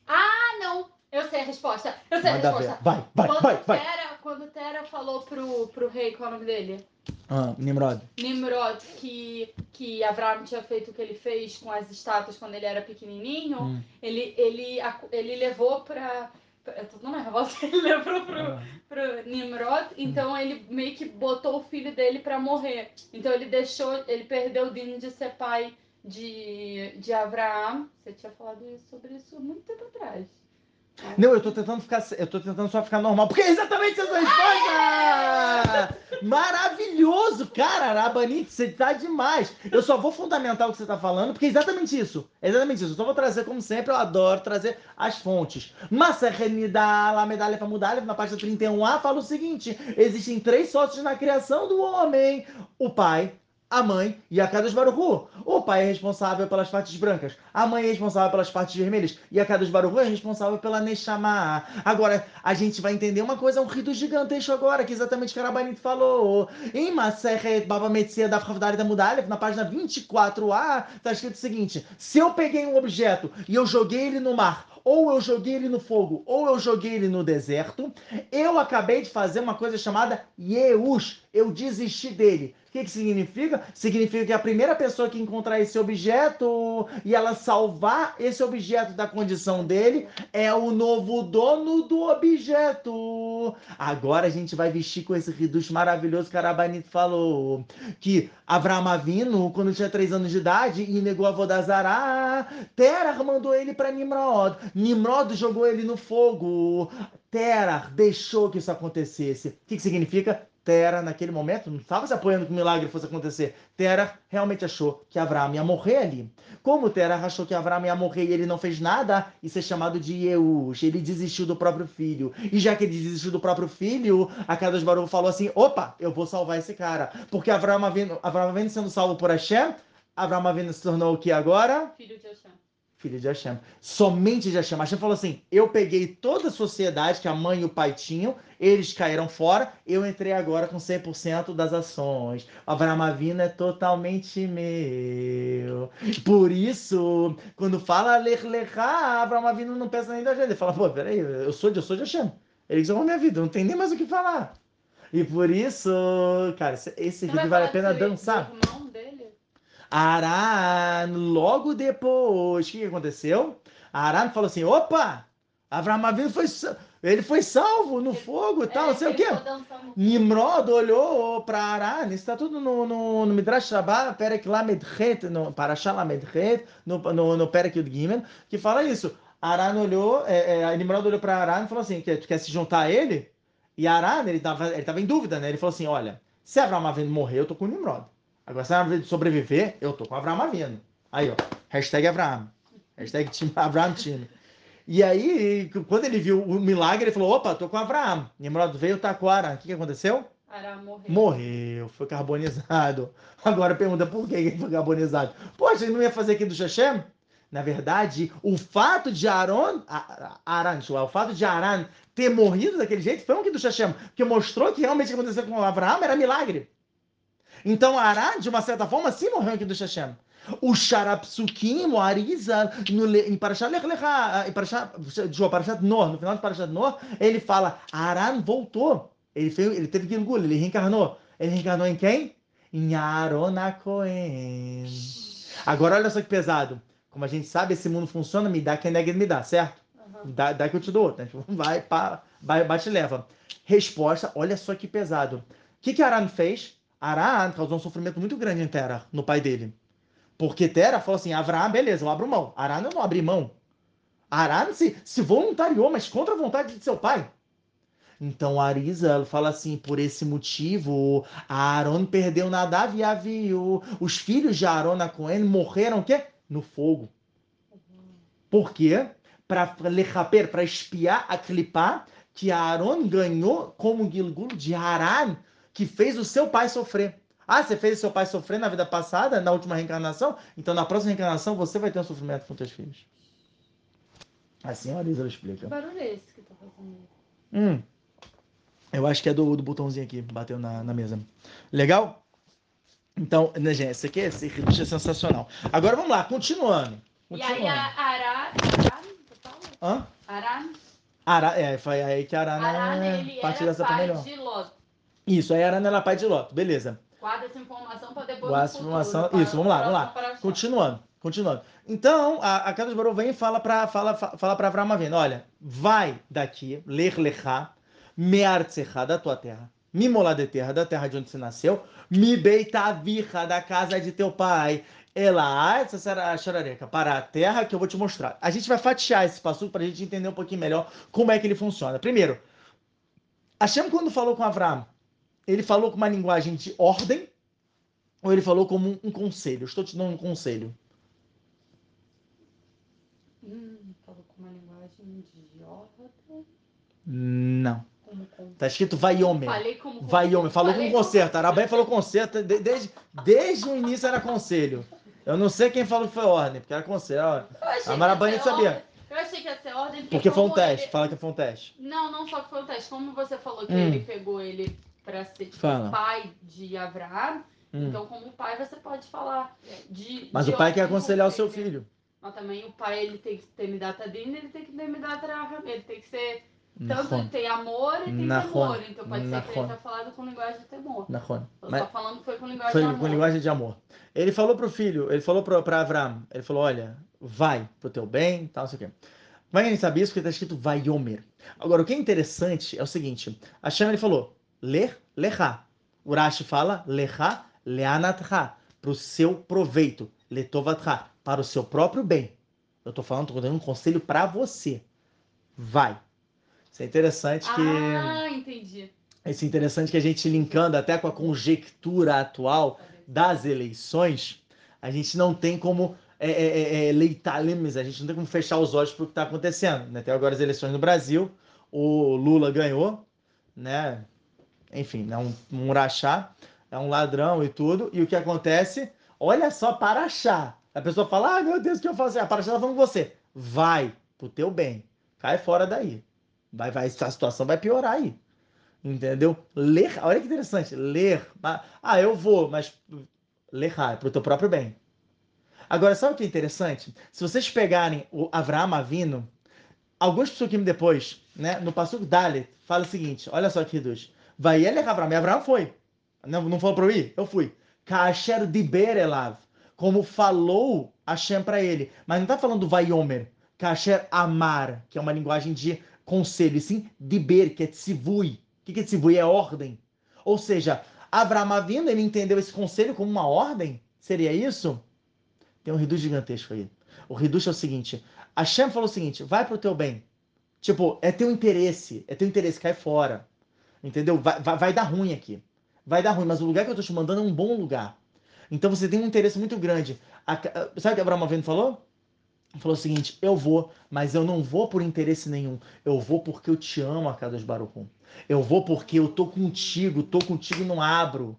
Ah, não! Eu sei a resposta. Eu sei a Manda ver. resposta. Vai, vai, quando, vai, vai. Tera, quando Tera falou pro, pro rei, qual é o nome dele? Ah, Nimrod. Nimrod, que, que Avram tinha feito o que ele fez com as estátuas quando ele era pequenininho, Hum. ele, ele, ele levou pra. Eu tô dando nervosa, (laughs) ele levou pro, Ah. pro Nimrod, então ele meio que botou o filho dele pra morrer. Então ele deixou, ele perdeu o Dino de ser pai de, de Abraão. Você tinha falado sobre isso muito tempo atrás. Não, eu tô tentando ficar. Eu tô tentando só ficar normal, porque é exatamente essa resposta! Maravilhoso, cara, Arabanite, você tá demais. Eu só vou fundamentar o que você tá falando, porque é exatamente isso. É exatamente isso. Eu vou trazer, como sempre, eu adoro trazer as fontes. Massa Renida, lá medalha para mudar, na página 31A, fala o seguinte: existem três sócios na criação do homem: o pai, a mãe e a Kadosh Baruchu. O pai é responsável pelas partes brancas, a mãe é responsável pelas partes vermelhas e a Kadosh Baruchu é responsável pela Neshama. Agora, a gente vai entender uma coisa, um rito gigantesco agora, que exatamente o Karabanito falou. Em Maseret Baba Metzia da Favdari da Mudalef, na página 24a, tá escrito o seguinte, se eu peguei um objeto e eu joguei ele no mar, ou eu joguei ele no fogo, ou eu joguei ele no deserto, eu acabei de fazer uma coisa chamada Yehush. Eu desisti dele. Que, que significa? Significa que a primeira pessoa que encontrar esse objeto e ela salvar esse objeto da condição dele é o novo dono do objeto. Agora a gente vai vestir com esse reduz maravilhoso que Arabanito falou. Que Avraham Avinu, quando tinha três anos de idade e negou a Vodazará, Terah mandou ele para Nimrod. Nimrod jogou ele no fogo. Terah deixou que isso acontecesse. O que, que significa? Terah, naquele momento, não estava se apoiando que o milagre fosse acontecer. Terah realmente achou que Abraão ia morrer ali. Como Terah achou que Abraão ia morrer e ele não fez nada, isso é chamado de Yeush. Ele desistiu do próprio filho. E já que ele desistiu do próprio filho, a Kadosh Baruch falou assim, opa, eu vou salvar esse cara. Porque Abraão Avinu sendo salvo por Hashem, Abraão Avinu se tornou o que agora? Filho de Hashem. Filho de Hashem. Somente de Hashem. Hashem falou assim: eu peguei toda a sociedade que a mãe e o pai tinham, eles caíram fora, eu entrei agora com 100% das ações. O Avraham Avinu é totalmente meu. Por isso, quando fala Ler Lechá, Avraham Avinu não pensa nem da gente. Ele fala: pô, peraí, eu sou de, eu sou de Hashem. Ele salvou minha vida, não tem nem mais o que falar. E por isso, cara, esse, esse vídeo vale a pena dançar. irmão? Aran, logo depois, o que aconteceu? Aran falou assim: opa, Avraham Avinu foi, Ele foi salvo no Ele- fogo e tal, É, não sei o quê. Nimrod olhou para Arã, isso está tudo no, no, no Midrash Rabbah, Perek Lamed Het, no Parashah Lamed Het, no, no, no Perek Yud Gimel, que fala isso. Arã olhou, é, é, Nimrod olhou para Arã e falou assim, quer, quer se juntar a ele? E Arã, ele estava ele tava em dúvida, né? Ele falou assim, olha, se Avraham Avinu morrer, eu tô com o Nimrod. Agora, se Avinu sobreviver, eu tô com Avraham Avinu. Aí, ó, hashtag Avraham. Hashtag time, Avraham time. E aí, quando ele viu o milagre, ele falou, opa, tô com Avraham. Nimrod veio, tá com. O que, que aconteceu? Ará morreu. Morreu, foi carbonizado. Agora pergunta por que ele foi carbonizado. Poxa, ele não ia fazer aqui do Shechem? Na verdade, o fato de Aaron, A- A- Aran, o fato de Aran ter morrido daquele jeito foi um que do Shechem, porque mostrou que realmente o que aconteceu com Abraão era milagre. Então Aran, de uma certa forma, sim morreu aqui do Shechem. O Sharapsukim, o Arizal, em Parashat Lech Lecha, em Parashat, desculpa, Parashat Nor, no final de Parashat Nor, ele fala, Aran voltou. Ele, fez, ele teve Gilgul, ele reencarnou. Ele reencarnou em quem? Em Arona Cohen. Agora olha só que pesado. Como a gente sabe, esse mundo funciona, me dá quem nega me dá, certo? Aham. Dá, dá que eu te dou. Né? Tipo, Vai, pá, vai, bate e leva. Resposta, olha só que pesado. O que, que Aran fez? Aran causou um sofrimento muito grande em Terah, no pai dele. Porque Terah falou assim: Avraham, beleza, eu abro mão. Aran eu não abri mão. Aran se, se voluntariou, mas contra a vontade de seu pai. Então Arisa fala assim: por esse motivo, Aaron perdeu Nadav e Aviu. Os filhos de Aaron a Cohen morreram o quê? No fogo. Por quê? Para lechaper, para espiar a que Aaron ganhou como Gilgul de Haran, que fez o seu pai sofrer. Ah, você fez o seu pai sofrer na vida passada, na última reencarnação? Então na próxima reencarnação você vai ter um sofrimento com seus filhos. Assim a Que explica. barulho é esse que tá fazendo? Hum. Eu acho que é do, do botãozinho aqui, bateu na, na mesa. Legal? Então, né, gente, esse aqui esse é sensacional. Agora vamos lá, continuando. E aí continuando. a Ará. Ará? Hã? Ará? Ara, é, foi aí que a Arana Ará, ele partiu dessa pai melhor. de Lot. Isso, aí a Arana era pai de Loto, beleza. Guarda essa informação para depois Guarda essa futuro, informação- para- isso, vamos lá, vamos lá. Continuando, continuando. Então, a, a Kadosh Baruch vem e fala para fala, fa- fala para Avraham Avinu, olha, vai daqui, ler lecha, me artsecha da tua terra, me molar de terra, da terra de onde você nasceu, me beitavicha da casa de teu pai, ela essa será a xarareca, para a terra que eu vou te mostrar. A gente vai fatiar esse passo para a gente entender um pouquinho melhor como é que ele funciona. Primeiro, Hashem quando falou com Avraham, ele falou com uma linguagem de ordem ou ele falou como um, um conselho? Estou te dando um conselho. Hum, falou com uma linguagem de ordem. Não. Tá escrito Vaiomer. Falei como Vaiomer. Falou Falei com conserto. Arabé falou conserto. de- Desde, desde o início era conselho. Eu não sei quem falou que foi ordem, porque era conselho. A ser sabia. ordem. Eu achei que ia ser ordem Porque foi um teste. ele- Fala que foi um teste. Não, não só que foi um teste. Como você falou que Hum. ele pegou ele para ser tipo, Fala. pai de Abraão, Hum. então como pai você pode falar de. Mas de o pai quer aconselhar o seu filho. Mas também o pai ele tem que ter Midata Din, ele tem que ter Midata Raham, ele tem que ser. Tanto Nahon. tem amor e tem Nahon. temor. Então pode ser que ele tenha falado com linguagem de temor. Nahon. Eu Mas falando que foi com linguagem foi de com amor. linguagem de amor. Ele falou pro filho, ele falou pra Avram, ele falou, olha, vai pro teu bem, tal, não sei o quê. Como é que a gente sabe isso? Porque tá escrito Vaiomer. Agora, o que é interessante é o seguinte, a Shem, ele falou, ler, lecha. O Rashi fala, lecha, leanatcha, pro seu proveito, letovatcha, para o seu próprio bem. Eu tô falando, tô dando um conselho pra você. Vai. Isso é interessante que... Ah, entendi. Isso é interessante que a gente linkando até com a conjectura atual das eleições, a gente não tem como é, é, é, é, leitar a gente não tem como fechar os olhos para o que está acontecendo. Né? Até agora as eleições no Brasil, o Lula ganhou, né? Enfim, é um, um é um ladrão e tudo. E o que acontece? Olha só, para achar. A pessoa fala, ah, meu Deus, o que eu faço? A Paraxá tá falando com você. Vai pro teu bem. Cai fora daí. Vai, vai, a situação vai piorar aí. Entendeu? Ler, olha que interessante. Ler. Ah, eu vou, mas ler é pro teu próprio bem. Agora, sabe o que é interessante? Se vocês pegarem o Avraham Avino, alguns psukim depois, né, no Pasuk Dalet, fala o seguinte, olha só que reduz. Vai ele Avraham, e Avraham foi. Não, não falou para eu ir? Eu fui. Kasher diber elav, como falou Hashem para ele. Mas não está falando Vaiomer. Kasher amar, que é uma linguagem de conselho, e sim diber, que é tzivui. O que é tzivui? É ordem. Ou seja, Abraão Avinu, ele entendeu esse conselho como uma ordem? Seria isso? Tem um reduz gigantesco aí. O reduz é o seguinte, Hashem falou o seguinte, vai pro teu bem. Tipo, é teu interesse, é teu interesse, cai fora. Entendeu? Vai, vai, vai dar ruim aqui. Vai dar ruim, mas o lugar que eu tô te mandando é um bom lugar. Então você tem um interesse muito grande. A, sabe o que Abraão Avinu falou? Falou o seguinte: eu vou, mas eu não vou por interesse nenhum. Eu vou porque eu te amo, Akadosh Baruch Eu vou porque eu tô contigo, tô contigo e não abro.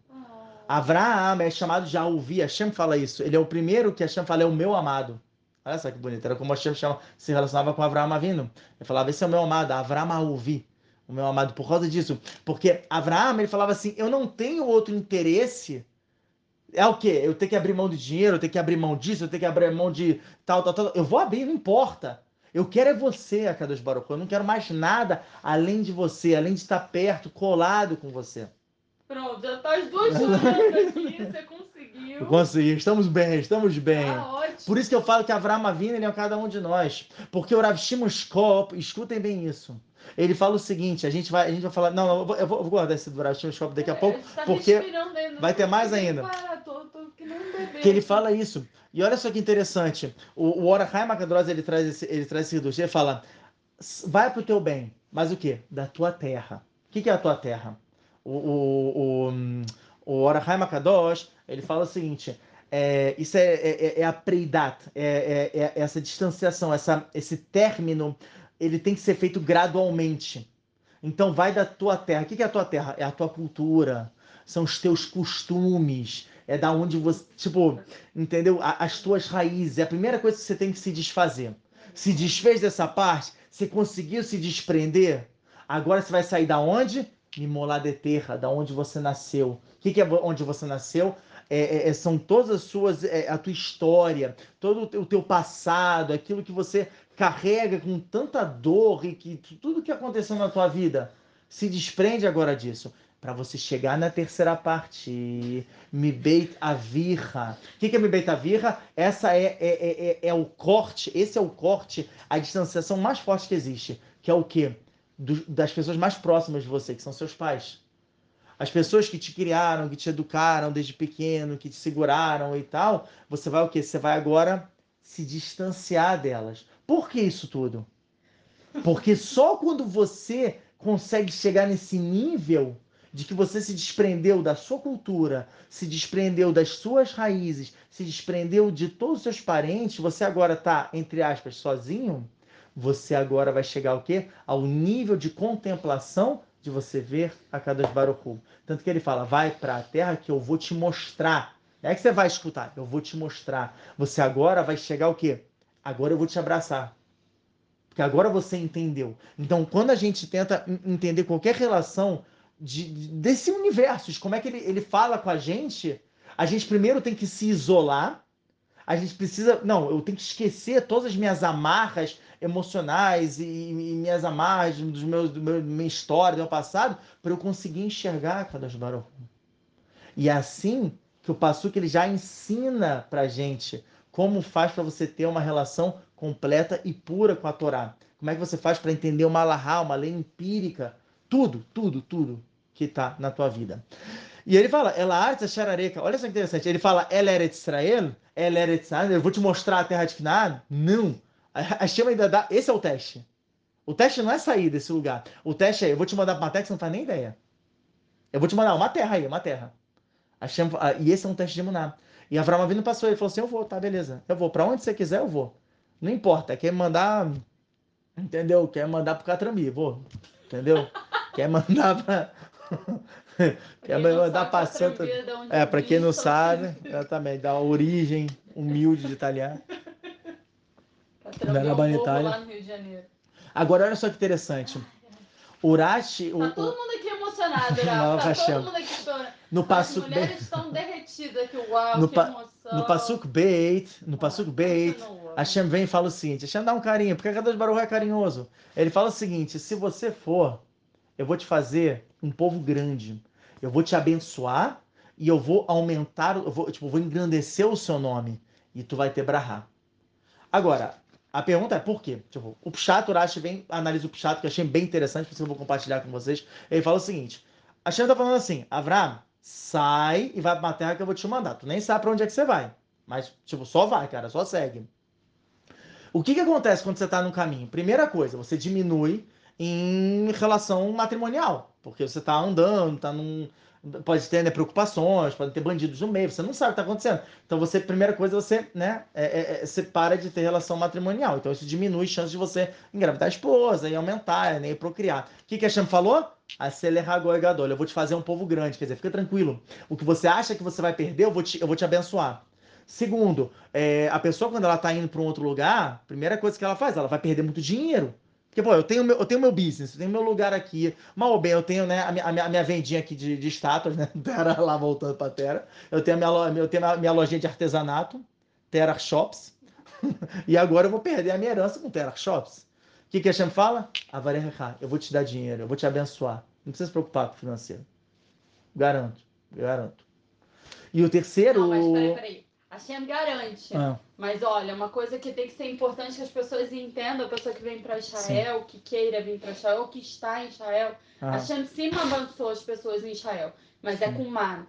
Abraão é chamado de Aouvi, Hashem fala isso. Ele é o primeiro que Hashem fala, é o meu amado. Olha só que bonito, era como Hashem chama, se relacionava com Abraão Avino. Ele falava, esse é o meu amado, Abraão Aouvi, o meu amado, por causa disso. Porque Abraão, ele falava assim, eu não tenho outro interesse é o quê? Eu tenho que abrir mão de dinheiro, eu tenho que abrir mão disso, eu tenho que abrir mão de tal, tal, tal. Eu vou abrir, não importa. Eu quero é você, Akadosh Baruch. Eu não quero mais nada além de você, além de estar perto, colado com você. Pronto, já tá as duas chorando aqui, você conseguiu. Consegui, estamos bem, estamos bem. Tá ótimo. Por isso que eu falo que Avram Avinu, ele é cada um de nós. Porque o Rav Shimon escutem bem isso. Ele fala o seguinte, a gente vai, a gente vai falar, não, eu vou, eu vou guardar esse Skop daqui a pouco, Tá porque não vai ter mais ainda. parar, tô- tô que ele fala isso. E olha só que interessante. O, o Makadros, ele traz esse, ele traz esse reduto. Ele fala, vai pro teu bem. Mas o quê? Da tua terra. O que, que é a tua terra? O, o, o, o Makadosh, ele fala o seguinte, é, isso é, é, é a preidat, é, é, é essa distanciação, essa, esse término, ele tem que ser feito gradualmente. Então vai da tua terra. O que, é a tua terra? É a tua cultura, são os teus costumes, é da onde você, tipo, entendeu? As tuas raízes, é a primeira coisa que você tem que se desfazer. Se desfez dessa parte, você conseguiu se desprender, agora você vai sair da onde? Mimolar de terra, da onde você nasceu. O que, é onde você nasceu? É, é, é, são todas as suas, é, a tua história, todo o teu passado, aquilo que você carrega com tanta dor e que tudo que aconteceu na tua vida. Se desprende agora disso. Para você chegar na terceira parte, Mibeit Avirra. O que, que é Mibeit Avirra? Essa é, é, é, é, é o corte, esse é o corte, a distanciação mais forte que existe. Que é o quê? Do- das pessoas mais próximas de você, que são seus pais. As pessoas que te criaram, que te educaram desde pequeno, que te seguraram e tal, você vai o quê? Você vai agora se distanciar delas. Por que isso tudo? Porque só quando você consegue chegar nesse nível de que você se desprendeu da sua cultura, se desprendeu das suas raízes, se desprendeu de todos os seus parentes, você agora está, entre aspas, sozinho, você agora vai chegar ao quê? Ao nível de contemplação de você ver a Kadosh Baruch Hu. Tanto que ele fala, vai para a terra que eu vou te mostrar. É que você vai escutar, eu vou te mostrar. Você agora vai chegar ao quê? Agora eu vou te abraçar. Porque agora você entendeu. Então, quando a gente tenta en- entender qualquer relação de, de- desse universo, de como é que ele, ele fala com a gente, a gente primeiro tem que se isolar. A gente precisa. Não, eu tenho que esquecer todas as minhas amarras emocionais e, e minhas amarras dos meus, do meu, minha história, do meu passado, para eu conseguir enxergar cada Baruch. E é assim que o Passuque ele já ensina pra gente como faz para você ter uma relação completa e pura com a Torá. Como é que você faz para entender uma alahá, uma lei empírica, tudo, tudo, tudo que está na tua vida. E ele fala, ela arte xarareca. Olha só que interessante. Ele fala, ela era Israel, ela era Israel. Eu vou te mostrar a terra de Canaã? Não. A chama ainda dá. Esse é o teste. O teste não é sair desse lugar. O teste é, eu vou te mandar para uma terra que você não faz nem ideia. Eu vou te mandar uma terra aí, uma terra. Hashem, ah, e esse é um teste de Muná. E Avram Avinu passou, ele falou assim, eu vou, tá, beleza. Eu vou, para onde você quiser, eu vou. Não importa, quer mandar, entendeu? Quer mandar pro Catrambi, vou. Entendeu? (laughs) quer mandar pra... (laughs) quer mandar sabe, pra Santa... Da É, eu para quem não (laughs) sabe, exatamente, da origem humilde de italiano. A Trambia Era é um Itália. lá no Rio de Janeiro. Agora, olha só que interessante. Urashi, o, Tá o- todo mundo aqui emocionado, (laughs) Não, Rafa. Tá todo mundo aqui chorando. no As passo mulheres estão derretidas aqui. Uau, No que pa- emoção. no Pasuk Beit, no Pasuk Beit, Continua. Hashem vem e fala o seguinte, Hashem dá um carinho, porque cada Baruch é carinhoso. Ele fala o seguinte, se você for, eu vou te fazer um povo grande, eu vou te abençoar e eu vou aumentar, eu vou, tipo, vou engrandecer o seu nome e tu vai ter brahá. Agora, A pergunta é por quê? Tipo, o Pshat, Urashi vem, analisa o Pshat, que eu achei bem interessante, por isso que eu vou compartilhar com vocês. Ele fala o seguinte: a Shem tá falando assim, Avram, sai e vai pra uma terra que eu vou te mandar. Tu nem sabe pra onde é que você vai. Mas, tipo, só vai, cara, só segue. O que que acontece quando você tá no caminho? Primeira coisa, você diminui em relação matrimonial, porque você tá andando, tá num pode ter né, preocupações, pode ter bandidos no meio, você não sabe o que está acontecendo. Então você, primeira coisa, você, né, é, é, é, você para de ter relação matrimonial. Então isso diminui a chance de você engravidar a esposa e aumentar, né, procriar. O que, que a Shem falou? Acelerar goigador. Eu vou te fazer um povo grande, quer dizer, fica tranquilo. O que você acha que você vai perder, eu vou te, eu vou te abençoar. Segundo, é, a pessoa quando ela está indo para um outro lugar, primeira coisa que ela faz, ela vai perder muito dinheiro. Porque, pô, eu tenho meu, eu tenho meu business, eu tenho meu lugar aqui. Mal ou bem, eu tenho né, a, minha, a minha vendinha aqui de, de estátuas, né? (laughs) Terra lá voltando para Terra. Eu tenho a minha, eu tenho a minha lojinha de artesanato, Terra Shops. (laughs) e agora eu vou perder a minha herança com Terra Shops. O que, que a Shem fala? Avareha, eu vou te dar dinheiro, eu vou te abençoar. Não precisa se preocupar com o financeiro. Garanto, garanto. E o terceiro. Não, mas peraí, peraí. A Shem garante. Ah. Mas olha, uma coisa que tem que ser importante que as pessoas entendam, a pessoa que vem para Israel, Sim. que queira vir para Israel, que está em Israel, ah. a Shem sim abençoa as pessoas em Israel, mas é Sim. é com man.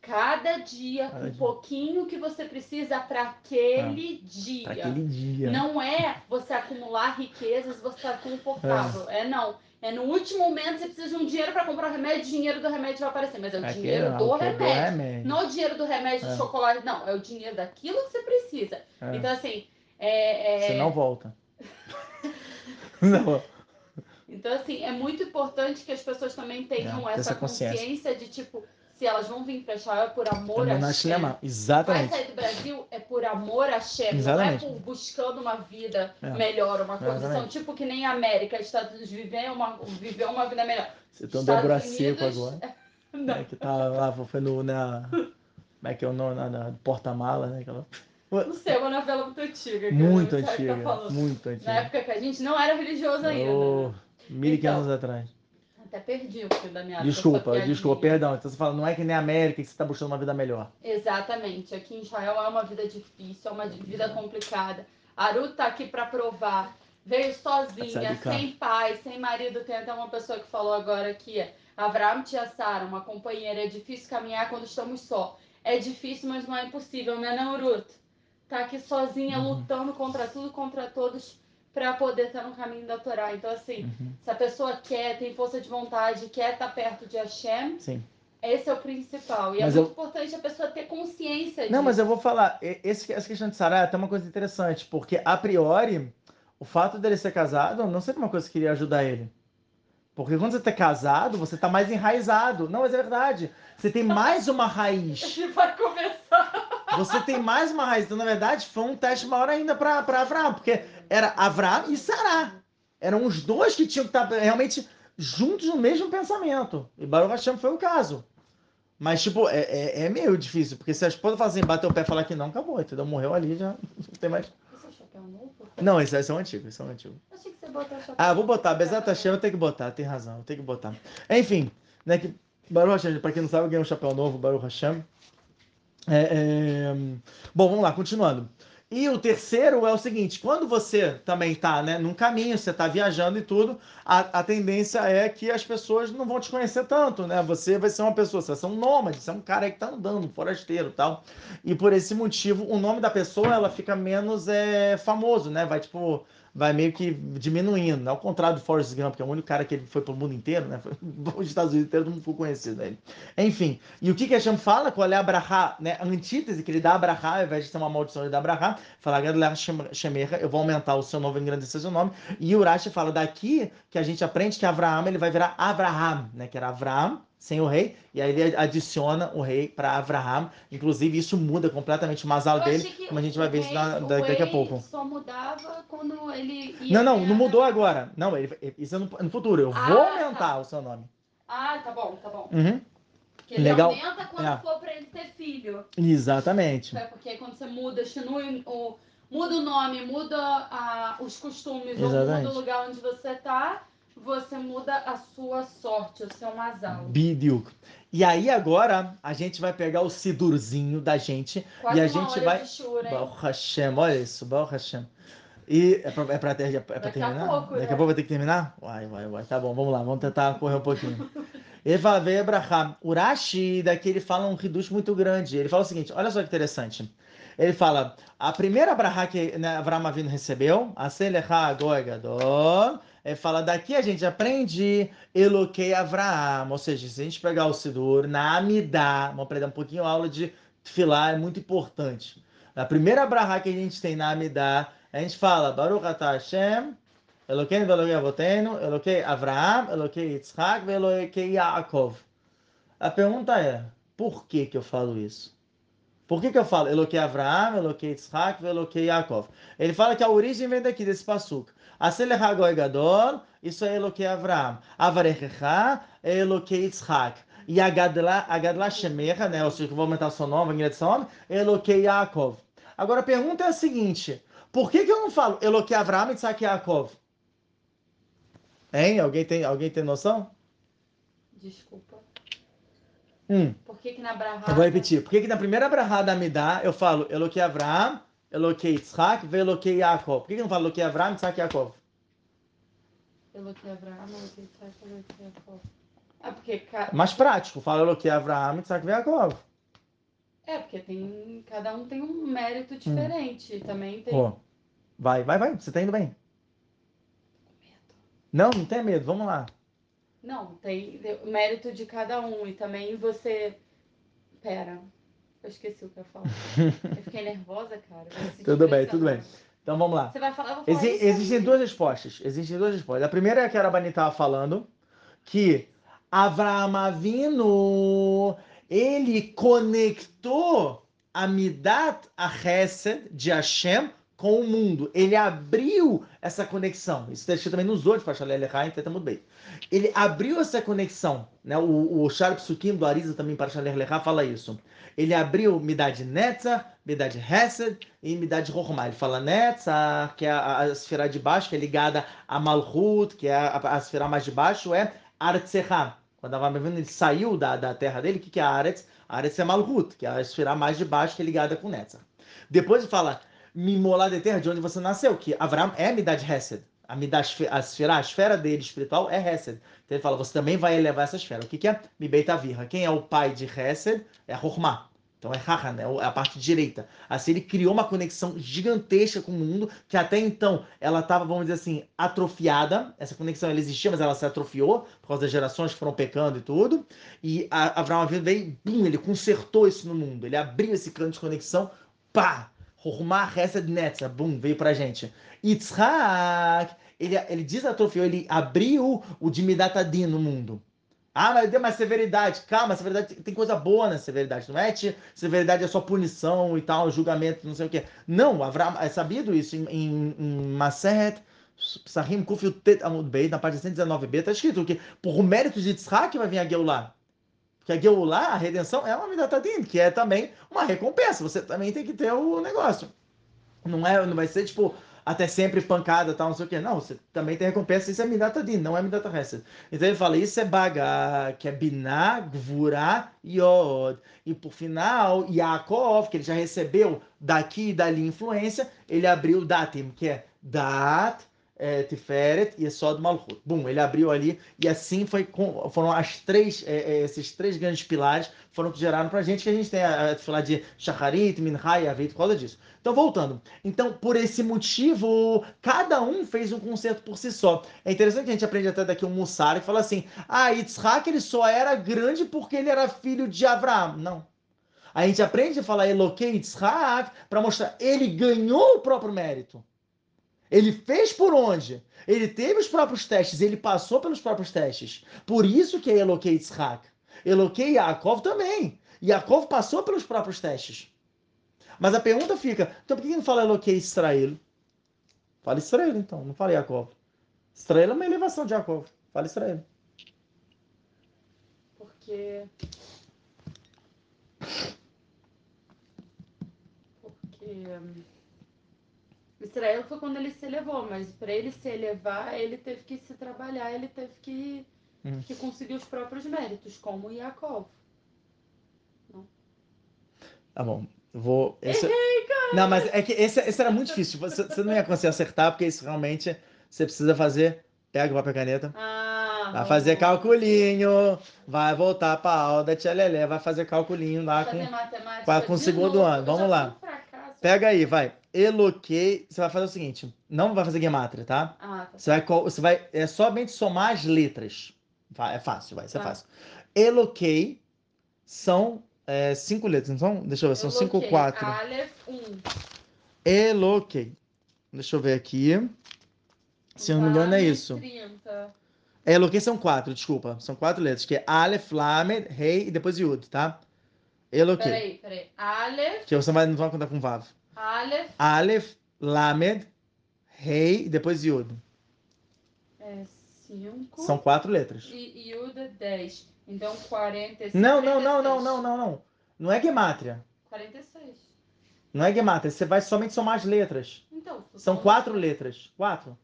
Cada dia, Cada um dia. pouquinho que você precisa para aquele ah, dia. Pra aquele dia. Não é você acumular riquezas, você estar confortável. É, é não é, no último momento você precisa de um dinheiro para comprar o remédio, o dinheiro do remédio vai aparecer. Mas é o dinheiro não, do, remédio, do remédio. Não o dinheiro do remédio é. de chocolate, não. É o dinheiro daquilo que você precisa. É. Então, assim. É, é... Você não volta. (laughs) não. Então, assim, é muito importante que as pessoas também tenham é, essa, essa consciência. consciência de tipo se elas vão vir para Israel é por amor a Shem. Exatamente. Vai sair do Brasil é por amor a Shem, Exatamente. não é por buscando uma vida é. melhor, uma condição Exatamente. tipo que nem a América, Estados Unidos viver uma, viver uma vida melhor. Você estão dobra seco agora. (laughs) Não. É que tá lá, foi no, na, como é que é o nome, na, na porta-mala, né? Aquela... Não sei, é uma novela muito antiga. Muito antiga, tá muito antiga. Na época que a gente não era religioso ainda. Oh, mil então, anos atrás. Até perdi o fio da minha Desculpa, desculpa, perdão. Então você fala, não é que nem a América que você está buscando uma vida melhor. Exatamente. Aqui em Israel é uma vida difícil, é uma vida complicada. A Ruth tá aqui para provar. Veio sozinha, sem pai, sem marido. Tem até uma pessoa que falou agora aqui. Avraham Tia Sara, uma companheira. É difícil caminhar quando estamos só. É difícil, mas não é impossível, né, não, Ruth? Tá aqui sozinha, uhum. lutando contra tudo, contra todos para poder estar no caminho da Torá. Então, assim, uhum. se a pessoa quer, tem força de vontade, quer estar perto de Hashem, Sim. esse é o principal. E é mas é muito eu... importante a pessoa ter consciência disso. Não, mas eu vou falar, esse, essa questão de Sará é até uma coisa interessante, porque a priori, o fato dele ser casado não seria uma coisa que iria ajudar ele. Porque quando você está casado, você está mais enraizado. Não, mas é verdade. Você tem mais uma raiz. (laughs) Ele vai começar. Você tem mais uma raiz. Então, na verdade, foi um teste maior ainda para Abraão. Porque era Avram e Sará. Eram os dois que tinham que estar realmente juntos no mesmo pensamento. E Baruch Hashem foi o caso. Mas, tipo, é, é, é, meio difícil, porque se a esposa fala assim, bater o pé e falar que não, acabou, entendeu? Morreu ali, já (laughs) não tem mais. Esse é chapéu novo? Não, esse, esse é um antigo, esse é um antigo. Achei que você botou chapéu. Ah, vou botar. Bezat Hashem, eu tenho que botar, tem razão, eu tenho que botar. Enfim, né, que Baruch Hashem, pra quem não sabe, eu ganhei um chapéu novo, Baruch Hashem. É, é... Bom, vamos lá, continuando. E o terceiro é o seguinte: quando você também está né, num caminho, você está viajando e tudo, a, a, tendência é que as pessoas não vão te conhecer tanto, né? Você vai ser uma pessoa, você vai ser um nômade, você é um cara que está andando, um forasteiro tal. E por esse motivo, o nome da pessoa ela fica menos é, famoso, né? Vai tipo vai meio que diminuindo? Ao contrário do Forrest Gump, que é o único cara que ele foi pro mundo inteiro, né? (laughs) Os Estados Unidos inteiro não ficou conhecido dele. Enfim, e o que que Hashem fala? Qual é a Abraha, né? A antítese que ele dá a Abraha, ao invés de ser uma maldição, ele dá Abraha, fala, Shemerha, eu vou aumentar o seu nome, engrandecer seu nome. E Urashi fala daqui que a gente aprende que Abraham, ele vai virar Abraham, né? Que era Abraham, sem o rei, e aí ele adiciona o rei para Abraham. Inclusive, isso muda completamente o masal dele, como a gente vai ver isso na, daqui a pouco. Só mudava quando ele. não, não, não mudou agora. Não, ele, isso é no, no futuro. Eu ah, vou aumentar tá. o seu nome. Ah, tá bom, tá bom. Uhum. Que ele Legal. aumenta quando é. for para ele ter filho. Exatamente. É porque quando você muda, o, muda o nome, muda os costumes, Exatamente. ou muda o lugar onde você está você muda a sua sorte, o seu masal. Bidiuk. E aí agora a gente vai pegar o sidurzinho da gente Quase e a gente vai Shura, Baruch Hashem, olha isso, Baruch Hashem. E é pra, é pra, ter, é pra Daqui a terminar? pouco, Daqui né? a pouco vai ter que terminar? Vai, vai, vai. Tá bom, vamos lá, vamos tentar correr um pouquinho. (laughs) Veio Abraham. Urashi, daqui ele fala um reduto muito grande. Ele fala o seguinte: olha só que interessante. Ele fala, a primeira Abraham que né, Avinu recebeu, a Selecha Goy Ele fala, daqui a gente aprende Eloquei Avraham. Ou seja, se a gente pegar o Sidur, na Amidá, vamos aprender um pouquinho a aula de Tfilah, é muito importante. A primeira Abraham que a gente tem na Amidá, a gente fala, Baruch Atah Hashem, Eloquei Veloquei Avotenu, Eloquei Avraham, Eloquei Yitzhak, Veloquei Yaakov. A pergunta é, por que que eu falo isso? Por que, que eu falo Eloquei Avraham, Eloquei Yitzhak, Eloquei Yaakov? Ele fala que a origem vem daqui, desse passuco. Aselecha Goi Gadol, isso é Eloquei Avraham. Avarechecha é Eloquei Yitzhak. E a Gadla, a Gadla Shemecha, né, ou seja, que eu vou aumentar o seu nome, nome, é Eloquei Yaakov. Agora a pergunta é a seguinte, por que, que eu não falo Eloquei Avraham, Yitzhak e Yaakov? Hein? Alguém tem, alguém tem noção? Desculpa. Hum. Por que que na Brahá... Eu vou repetir. Por que, que na primeira brahada me dá, eu falo Eloquei Avraham, Eloquei Yitzhak, Veloquei Yaakov? Por que, não falo Eloquei Avraham, Yitzhak e Yaakov? Eloquei Abraham, Eloquei Isaac, Eloquei Jacob. É porque... ca- Mais prático. Fala Eloquei Avraham, Yitzhak e Yaakov. É, porque tem... Cada um tem um mérito diferente. Também tem... Pô, vai, vai, vai. Você tá indo bem. Não, não tenha medo. Vamos lá. Não, tem o mérito de cada um. E também você... Pera. Eu esqueci o que eu ia falar. (laughs) Eu fiquei nervosa, cara. Tudo bem, tudo bem. Então vamos lá. Você vai falar... Eu vou falar Exi- existem duas respostas. Existem duas respostas. A primeira é a que a Arabani estava falando, que Avraham Avinu, ele conectou a Midat a Hesed de Hashem com o mundo. Ele abriu essa conexão. Isso está escrito também nos outros, Echai, então muito bem. Ele abriu essa conexão. Né? O, o Sharp Sukim do Arisa também para Shalel Echai fala isso. Ele abriu Midad Netzach, Midad Hesed e Midad Rochma. Ele fala Netzach, que é a, esfera de baixo, que é ligada a Malchut, que é a, esfera mais de baixo, é Artsecha. Quando Avram ele saiu da, da terra dele, o que, que é Aretz? Aretz é Malchut, que é a esfera mais de baixo, que é ligada com Netzach. Depois ele fala Mimolá de terra, de onde você nasceu, que Avram é Midad Hesed. A Midad, a esfera, a esfera dele espiritual é Hesed. Então ele fala, você também vai elevar essa esfera. O que, que é? Mibeit Avirra. Quem é o pai de Hesed? É Rochma. Então é Haha, né? É a parte direita. Assim ele criou uma conexão gigantesca com o mundo, que até então ela estava, vamos dizer assim, atrofiada. Essa conexão ela existia, mas ela se atrofiou por causa das gerações que foram pecando e tudo. E a Avraham Avinu veio, bum, ele consertou isso no mundo. Ele abriu esse canto de conexão, pá! Rochma Hesed Netzah, bum, veio pra gente. Yitzhak, ele, ele desatrofiou, ele abriu o de Midatadin no mundo. Ah, mas deu mais severidade. Calma, severidade tem coisa boa na severidade, não é? Severidade é só punição e tal, julgamento, não sei o quê. Não, Avraham, é sabido isso em, em, em Maseret, Psahim, Kufil, Tet, na parte 119b, está escrito que por mérito de Yitzhak vai vir a Geulah. Porque a Geulah, a redenção, é uma Midatadin, que é também uma recompensa. Você também tem que ter o negócio. Não, é, não vai ser tipo até sempre pancada, tal, não sei o quê. Não, você também tem recompensa, isso é Midata Din, não é Midata Hesed. Então ele fala, isso é Baga, que é Binah, Gvura, Yod. E por final, Yaakov, que ele já recebeu daqui e dali influência, ele abriu Datim, que é Dat, é, Tiferet e Sod Malchut. Bum, ele abriu ali e assim foi com, foram as três, é, é, esses três grandes pilares foram que geraram pra gente, que a gente tem a, a falar de Shacharit, Minha e Avit por causa disso. Então, voltando. Então, por esse motivo, cada um fez um concerto por si só. É interessante que a gente aprende até daqui um Mussar que fala assim: ah, Yitzhak ele só era grande porque ele era filho de Abraão. Não. A gente aprende a falar Eloquei Yitzhak para mostrar ele ganhou o próprio mérito. Ele fez por onde? Ele teve os próprios testes, ele passou pelos próprios testes. Por isso que é Eloquei Yitzhak. Eloquei Yaakov também. Yaakov passou pelos próprios testes. Mas a pergunta fica, então por que não fala Eloquei Israel? Fala Israel, então, não fala Yaakov. Israel é uma elevação de Yaakov. Fala Israel. Porque. Porque. Israel foi quando ele se elevou, mas para ele se elevar, ele teve que se trabalhar, ele teve que, Hum. que conseguir os próprios méritos, como Yaakov. Tá bom. Vou. Esse... Não, mas é que esse, esse era muito difícil. Você, você não ia conseguir acertar, porque isso realmente você precisa fazer. Pega o papel e caneta. Ah, Vai fazer calculinho. Vai voltar pra aula da Tia Lelé. Vai fazer calculinho lá com. vai com o segundo novo. ano. Vamos lá. Pega aí, vai. Eloquei. Você vai fazer o seguinte: não vai fazer gematria, tá? Ah, tá. Você vai, você vai é somente somar as letras. É fácil, vai, isso é Tá. fácil. Eloquei são é, cinco letras, são? Deixa eu ver, são Eu cinco, quatro. Aleph, um. Eloquei. Deixa eu ver aqui. Se eu não me engano, é isso. 30. Eloquei são quatro, desculpa. São quatro letras, que é Aleph, Lamed, Rei e depois Yud, tá? Eloquei. Peraí, peraí. Aleph, Que você vai, não vai contar com Vav. Aleph, Aleph, Lamed, Rei e depois Yud. é 5. São quatro letras. E Yuda, 10. Então, 45. Não, não, não, não, 46. não, não, não. Não é gemátria. 46. Não é gemátria. Você vai somente somar as letras. Então, São quatro letras. Quatro.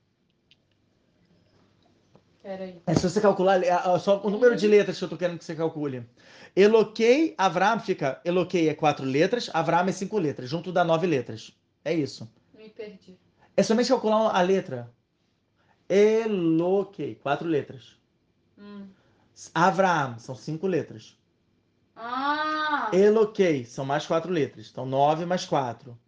Peraí. É se você calcular é, é, só o número de letras que eu tô querendo que você calcule. Eloquei, Avram fica. Eloquei é quatro letras, Avram é cinco letras. Junto dá nove letras. É isso. Me perdi. É somente calcular a letra. Eloquei, quatro letras. Hum. Avram, são cinco letras. Ah! Eloquei, são mais quatro letras. Então, nove mais quatro.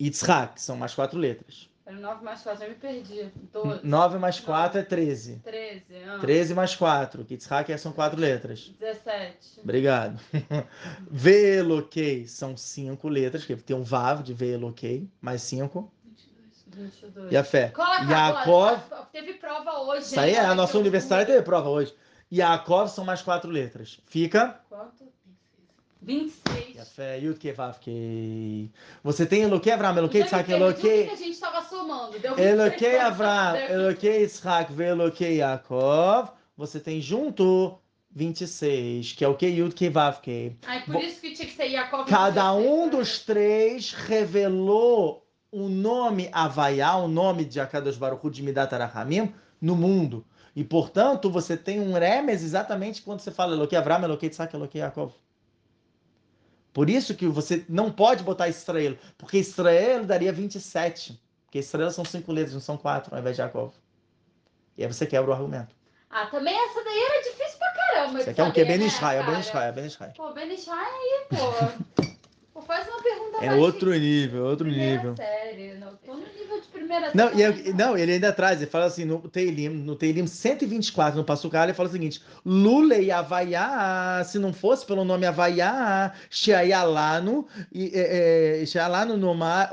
Yitzhak, são mais quatro letras. Era 9 mais 4, eu me perdi. 12. Nove mais quatro é treze. 13. Ah. 13 mais quatro. que Yitzhak são quatro letras. 17. Obrigado. (laughs) Veloquei são cinco letras, que tem um Vav de Veloquei, mais cinco. 22. E a fé. Yaakov. Teve prova hoje. isso aí é, a nossa fui. teve prova hoje. Yaakov são mais quatro letras. Fica. Quanto? 26. E a fé, Yud Kei Vav Kei. Você tem Eloquei, Avram, Eloquei, onde Eloquei. que a gente tava somando. Deu 26 Eloquei Avram, Eloquei Yitzhak, Veloquei Yaakov. Você tem junto 26, que é o que Yud Kei Vav Kei. Ai, por isso que tinha que ser Jacob. Cada um dos três revelou o nome Havaiá, o nome de Akadosh Baruch Hu de Midat Arachamim, no mundo. E, portanto, você tem um remes exatamente quando você fala Eloquei Avram, Eloquei Yitzhak, Eloquei Yaakov. Por isso que você não pode botar Israel, porque Israel daria 27. Porque Israel são cinco letras, não são quatro, ao invés de Yaakov. E aí você quebra o argumento. Ah, também essa daí era difícil pra caramba. Você quer o quê? Ben né, Israel, Ben cara? Israel, Ben Israel. Pô, Ben Israel aí, pô. (laughs) Pô, faz uma pergunta É mais outro de nível, outro primeira nível. série. Não, tô no nível de primeira Não, e série. é- não, ele ainda traz, ele fala assim, no Teilim, no Teilim 124, no Passucar, ele fala o seguinte, Lule e Havaiá, se não fosse pelo nome Havaiá, Sheayalano, e é, é, Sheayalano no Omar,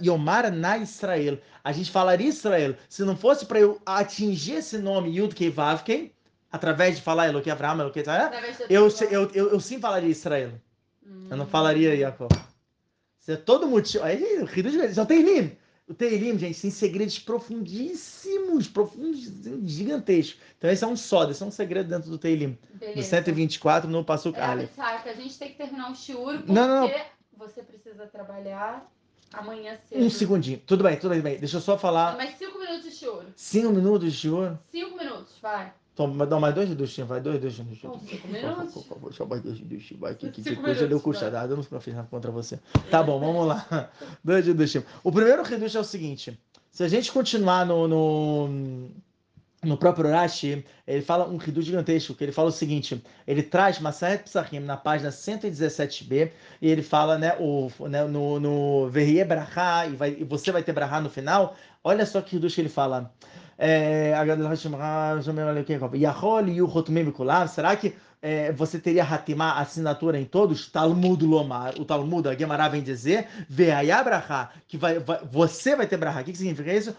e Omar na Israel. A gente falaria Israel, se não fosse para eu atingir esse nome Yud Kei Vav Kei, através de falar Eloquei Avraham, Eloquei Israel, eu, tua- eu, eu, eu sim falaria Israel. Eu não falaria Jacob. Isso é todo motivo. Aí, o Hidush Grande. Só Teilim. O Teilim, gente, tem segredos profundíssimos, profundos, gigantescos. Então, esse é um só, esse é um segredo dentro do Teilim. No Beleza. 124, no Passuk É, Aleph. Abissar, a gente tem que terminar o shiur porque Não, não, não. você precisa trabalhar amanhã cedo. Um segundinho. Tudo bem, tudo bem. Deixa eu só falar. Mais cinco minutos de shiur. Cinco minutos de ouro. Cinco minutos, vai. Toma, dá mais dois Hidushim, vai. Dois Hidushim. Bom, cinco minutos. Por favor, só mais dois Hidushim. Vai, que, que, que coisa deu custa. Eu não fiz nada contra você. Tá bom, vamos lá. (laughs) Dois Hidushim. O primeiro Hidush é o seguinte. Se a gente continuar no, no, no próprio Rashi, ele fala um Hidush gigantesco, que ele fala o seguinte, ele traz Maseret Psachim na página 117b, e ele fala, né, o, né no, no Verrie Brachá, e, vai, e você vai ter Brachá no final, olha só que Hidush ele fala. É, Bikulam, será que é, você teria Hatimá, assinatura em todos? Talmud Lomar, o Talmud, a Gemara vem dizer, que vai, vai, você vai ter Brachá. O que, significa isso?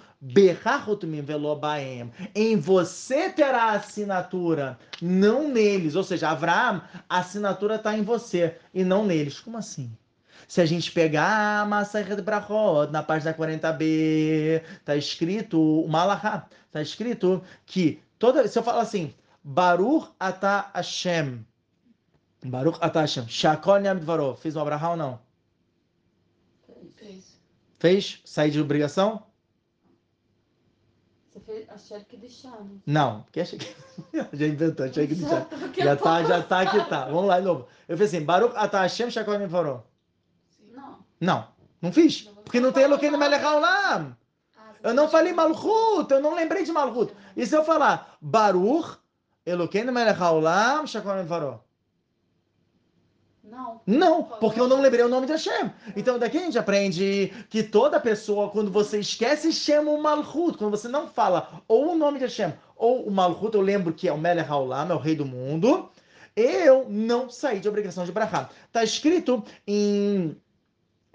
Em você terá assinatura, não neles. Ou seja, Avraham, a assinatura está em você e não neles. Como assim? Se a gente pegar a Masachet Brachot, na página 40b, tá escrito, o Malachá, tá escrito que toda, se eu falar assim, Baruch Ata Hashem, Baruch Ata Hashem, Shakol Yam Dvarov, fez um Abraham ou não? Fez. Fez? Sair de obrigação? Você fez a chefe que deixamos. Não, porque achei que... (laughs) já inventou, achei que Já, já, já tá, já tá que tá. Vamos lá de novo. Eu fiz assim, Baruch Ata Hashem, Shakol Yam Dvarov. Não, não fiz. Porque não tem Eloqueno Melech Haolam. Ah, Eu não falei Malchut, eu não lembrei de Malchut. E se eu falar Baruch, Eloqueno Melech Haolam, Shakon Varó? Não. Não, porque eu não lembrei o nome de Hashem. Então daqui a gente aprende que toda pessoa, quando você esquece, chama o Malchut. Quando você não fala ou o nome de Hashem ou o Malchut, eu lembro que é o Melech Haolam, é o rei do mundo, eu não saí de obrigação de brachá. Está escrito em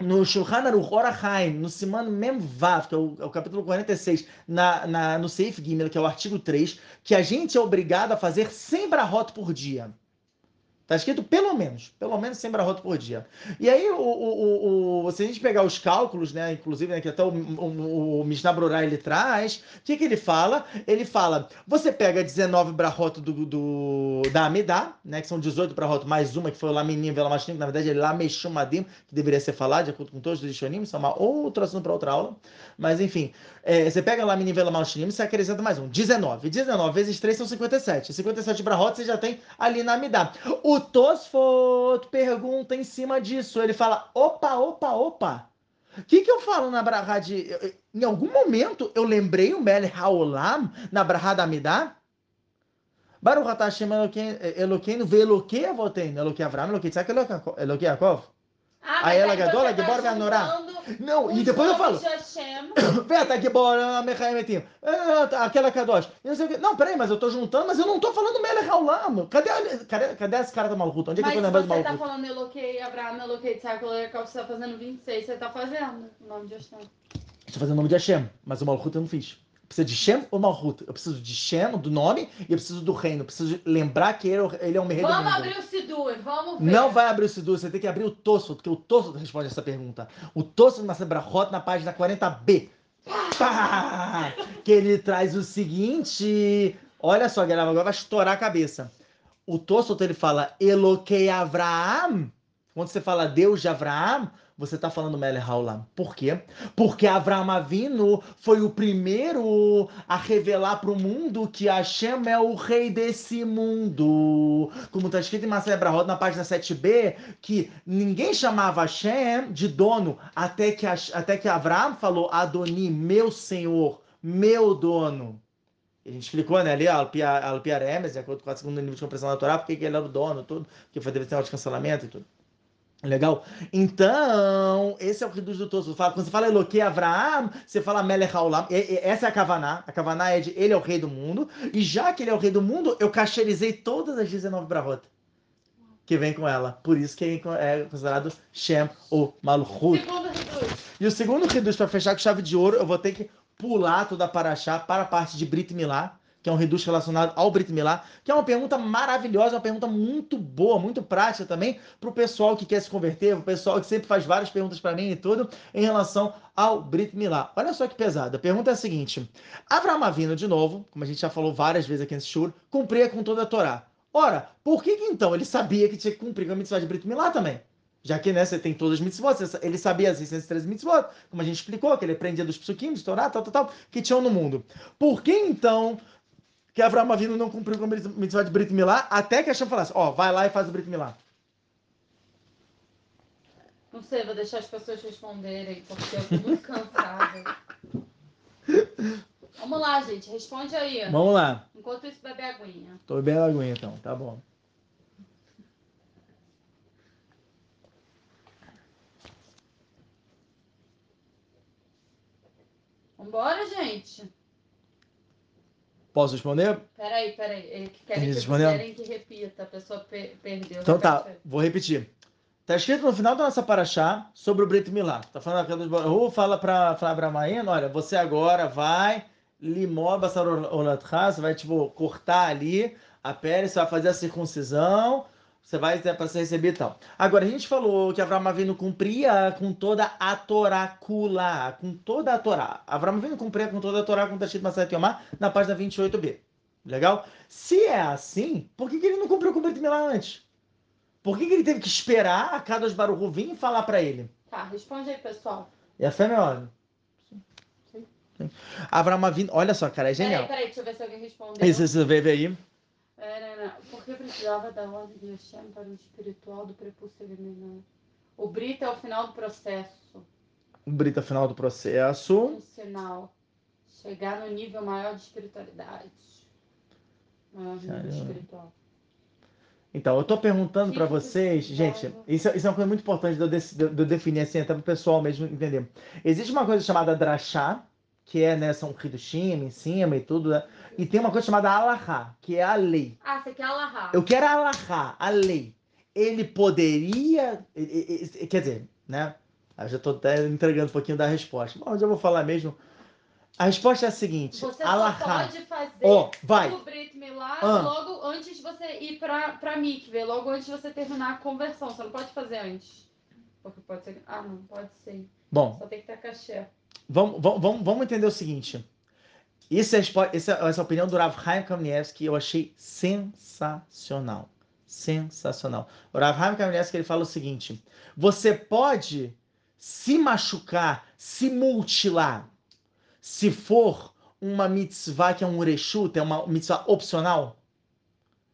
no Shulchan Aruch Orachaim, no Siman Mem Vav, que é o, é o capítulo 46, na, na, no Seif Gimel, que é o artigo 3, que a gente é obrigado a fazer 100 brahot por dia. Tá escrito pelo menos, pelo menos 100 brahot por dia. E aí, o, o, o, se a gente pegar os cálculos, né, inclusive, né, que até o, o, o Mishnah Brorá ele traz, o que, que ele fala? Ele fala, você pega 19 brahot do, do, da Amidá, né, que são 18 brahot, mais uma que foi o Laminim, Vela Mashnim, que na verdade é Lameshumadim, que deveria ser falado, de acordo com todos os Lishonim, isso é uma outra assunto para outra aula. Mas, enfim, é, você pega Laminim, Vela Mashnim, você acrescenta mais um, 19. 19 vezes 3 são 57. 57 brahot você já tem ali na Amidá. O Tosfot pergunta em cima disso. Ele fala: opa, opa, opa. O que, que eu falo na Brahá de. Em algum momento eu lembrei o Mel Haolam na Brahá da Amidá? Baruch Hashem Eloqueno ve'Eloquei avoteinu. Eloquei Avram, Eloquei Tzak, Eloquei Yaakov. Ah, Aí mas tá Gibor ve'Anorá. juntando Não, e depois eu falo. Veta, Gibor, Mechaemetim. Aquela Kadosh. E Não, sei o quê. não, peraí, mas eu tô juntando, mas eu não tô falando Mel Haolam. Cadê, cadê, cadê esse cara da Malruta? Onde é que Mas eu tô lembrando de você tá falando Eloquei, Abraão, Eloquei, Tzaco, Eloquei, você tá fazendo 26, você tá fazendo o nome de Hashem. Estou fazendo o nome de Hashem, mas o Malchut eu não fiz. Precisa de Shem ou Malchut? Eu preciso de Shem, do nome, e eu preciso do reino. Eu preciso lembrar que ele, é ele é o rei do Vamos abrir o Sidur, vamos ver. Não vai abrir o Sidur, você tem que abrir o Tosso, porque o Tosso responde essa pergunta. O Tosso na Sebrachot, na página 40b. Pá! Que ele traz o seguinte. Olha só, galera, agora vai estourar a cabeça. O Tosso ele fala Eloquei Avraham. Quando você fala Deus de Avraham, você está falando Melech Haolam. Por quê? Porque Avraham Avinu foi o primeiro a revelar para o mundo que Hashem é o rei desse mundo. Como está escrito em Marcelo Brahot, na página 7b, que ninguém chamava Hashem de dono até que, até que Avraham falou Adoni, meu senhor, meu dono. A gente explicou, né, ali, a Alpia, Alpia Remes, de acordo com o segundo nível de compreensão da Torá, porque que ele era o dono, tudo, que foi deve ter um de cancelamento e tudo. Legal? Então, esse é o reduz do Tosso. Quando você fala Eloquei Avraham, você fala Melech Haolam. Essa é a Kavaná. A Kavaná é de ele é o rei do mundo. E já que ele é o rei do mundo, eu cacherizei todas as 19 brahot que vem com ela. Por isso que é considerado Shem ou Malchut. E o segundo reduz para fechar com chave de ouro, eu vou ter que pular toda a Paraxá para a parte de Brit Milá, que é um reduz relacionado ao Brit Milá, que é uma pergunta maravilhosa, uma pergunta muito boa, muito prática também para o pessoal que quer se converter, o pessoal que sempre faz várias perguntas para mim e tudo em relação ao Brit Milá. Olha só que pesada. A pergunta é a seguinte: Avram Avinu, de novo, como a gente já falou várias vezes aqui nesse shur, cumpria com toda a Torá. Ora, por que, que então ele sabia que tinha que cumprir com a mitzvah de Brit Milá também? Já que né, você tem todas as mitzvot, ele sabia as 613 mitzvot, como a gente explicou, que ele aprendia dos psukim, de Torá, tal, tal, tal, que tinham no mundo. Por que então que Avram Avinu não cumpriu com a mitzvah de Brit Milá até que Hashem falasse, ó, vai lá e faz o Brit Milá? Não sei, vou deixar as pessoas responderem, porque eu tô muito (laughs) cansada. Vamos lá, gente, responde aí. Vamos lá. Enquanto isso, bebe aguinha. Tô bebendo aguinha então, tá bom. Vambora, gente. Posso responder? Peraí, peraí. É que querem Eles que, querem que repita. A pessoa pe- perdeu. Então tá, aí. vou repetir. Tá escrito no final da nossa paraxá sobre o Brit Milá. Tá falando aqui dos Baruch, fala para Abramaim, olha, você agora vai olatcha, você vai tipo cortar ali a pele, você vai fazer a circuncisão, você vai ter para ser recebido e tal. Agora a gente falou que Avraham Avinu cumpria com toda a Torá kula, com toda a Torá. Avraham Avinu cumpria com toda a Torá com Tashit Masat Yomar na página 28b. Legal? Se é assim, por que, que ele não cumpriu com o Brit Milá antes? Por que, que ele teve que esperar a Kadosh Baruch vir e falar para ele? Tá, responde aí, pessoal. E a fé é melhor. Avraham Avinu, olha só, cara, é genial. Peraí, peraí, deixa eu ver se alguém respondeu. Isso, isso, vê, vê aí. Pera, não. Por que precisava da ordem de Hashem para o espiritual do prepúcio eliminar? O Brito é o final do processo. O Brito é o final do processo. Um sinal. Chegar no nível maior de espiritualidade. Maior nível Caramba. espiritual. Então, eu tô perguntando para vocês, você gente, dava? isso, é- isso é uma coisa muito importante de eu, de de eu definir assim, até para o pessoal mesmo entender. Existe uma coisa chamada drachá, que é, né, são hidushim em cima e tudo, né? e tem uma coisa chamada alahá, que é a lei. Ah, você quer alahá. Eu quero alahá, a lei. Ele poderia, quer dizer, né, eu já tô até entregando um pouquinho da resposta, mas eu vou falar mesmo. A resposta é a seguinte, Você só alahá, pode fazer ó, vai, o Brit Milá Ah. logo antes de você ir pra, pra mikve, logo antes de você terminar a conversão. Você não pode fazer antes. Porque pode ser. Ah, não, pode ser. bom, Só tem que ter caché. Vamos, vamos, vamos- entender o seguinte. Isso é, expo- essa, essa opinião do Rav Chaim Kamenetsky eu achei sensacional. Sensacional. O Rav Chaim Kamenetsky ele fala o seguinte: você pode se machucar, se mutilar, se for uma mitzvah que é um reshut, é uma mitzvah opcional.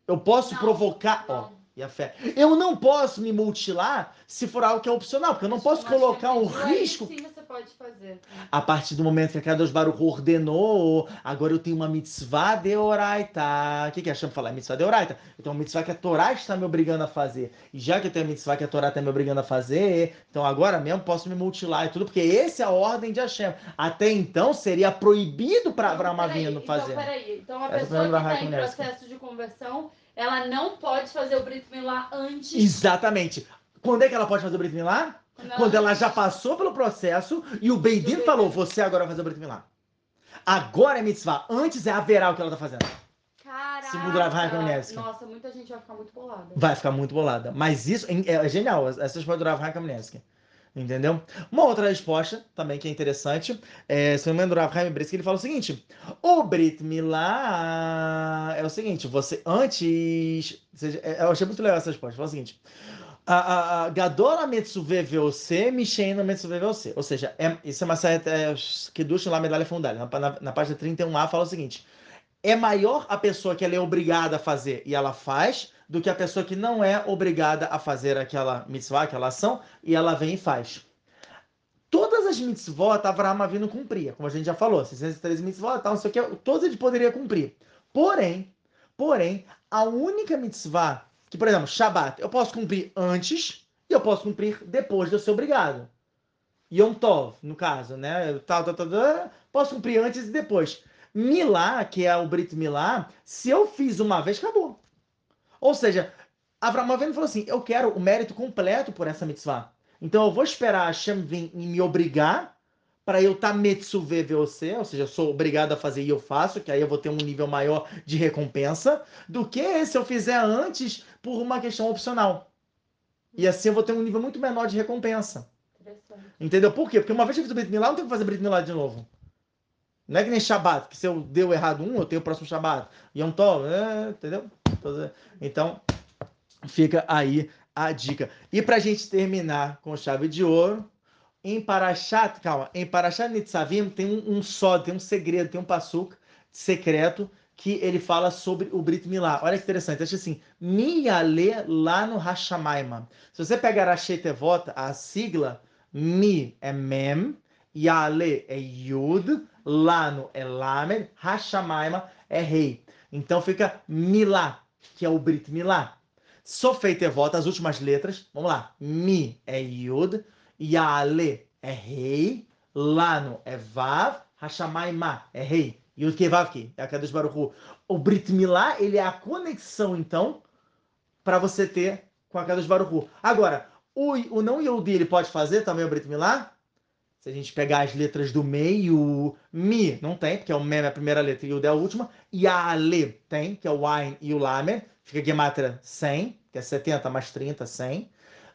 Eu posso Não, provocar, ó, não. e a fé. Eu não posso me mutilar se for algo que é opcional, porque eu não posso colocar um depende. Aí risco Sim, pode fazer. a partir do momento que a Kadosh Baruch ordenou, agora eu tenho uma mitzvah de oraita. O que, que a Hashem fala? É mitzvah de oraita. Eu tenho uma mitzvah que a Torá está me obrigando a fazer. E já que eu tenho a mitzvah que a Torá está me obrigando a fazer, então agora mesmo posso me mutilar e tudo, porque essa é a ordem de Hashem. Até então seria proibido para Então, Abraão Avinu fazer. Então, peraí. Então, a pessoa que a está em processo de conversão, ela não pode fazer o Brit Milá antes. Exatamente. Quando é que ela pode fazer o Brit Milá? Quando ela já passou pelo processo e o Beidin falou, você agora vai fazer o Brit Milá. Agora é mitzvah. Antes é haverá o que ela está fazendo. Caraca! Segundo Abraham Kamenetsky. Nossa, muita gente vai ficar muito bolada. vai ficar muito bolada. Mas isso é, é genial, essa resposta do Rav Kamenetsky. Entendeu? Uma outra resposta, também que é interessante, é, se eu me do Rav Chaim Brisk, ele fala o seguinte, o Brit Milá é o seguinte, você antes... seja, é, eu achei muito legal essa resposta, fala o seguinte, Gadora Metsuve VOC, Mishen Metsuve VOC. Ou seja, é, isso é uma certa é, que ducha lá medalha fundada. Na, na, na página 31A fala o seguinte: é maior a pessoa que ela é obrigada a fazer e ela faz, do que a pessoa que não é obrigada a fazer aquela mitzvah, aquela ação, e ela vem e faz. Todas as mitzvot Avraham Avinu cumpria, como a gente já falou, 613 mitzvot, tal, não sei o que, todos ele poderia cumprir. Porém, porém, a única mitzvah, que por exemplo, Shabat, eu posso cumprir antes e eu posso cumprir depois de eu ser obrigado. Yom Tov, no caso, né? Tal, tal, tal, tal, posso cumprir antes e depois. Milá, que é o Brit Milá, se eu fiz uma vez, acabou. Ou seja, Avraham Avinu falou assim, eu quero o mérito completo por essa mitzvah. Então eu vou esperar a Hashem vir e me obrigar para eu estar tá metsuve VOC, ou seja, eu sou obrigado a fazer e eu faço, que aí eu vou ter um nível maior de recompensa, do que se eu fizer antes por uma questão opcional. E assim eu vou ter um nível muito menor de recompensa. Entendeu? Por quê? Porque uma vez que eu fiz o Brit Milá, eu não tenho que fazer Brit Milá de novo. Não é que nem Shabat, que se eu deu errado um, eu tenho o próximo Shabat. Yom Tov, é, entendeu? Então, fica aí a dica. E pra gente terminar com chave de ouro, em Parashat, calma, em Parashat Nitzavim tem um, um só, tem um segredo, tem um passuk secreto que ele fala sobre o Brit Milá. Olha que interessante, acho assim, Miyale lá no Hashamaima. Se você pegar a Sheitevot, a sigla, Mi é Mem, Yale é Yud, Lano é Lamed, Hashamaima é Rei. Então fica Milá, que é o Brit Milá. Sofeitevot, as últimas letras, vamos lá, Mi é Yud, Yale é Rei, Lano é Vav, Hashamaima é Rei. Yud Ke Vav Ke, é a Kadosh Baruch Hu. O Brit Milá, ele é a conexão, então, para você ter com a Kadosh Baruch Hu. Agora, o, o não Yehudi, ele pode fazer também o Brit Milá? Se a gente pegar as letras do meio, Mi não tem, porque é o Mem é a primeira letra e o D é a última. E a Ale tem, que é o Ain e o Lamed. Fica Gematria 100, que é 70 mais 30, 100.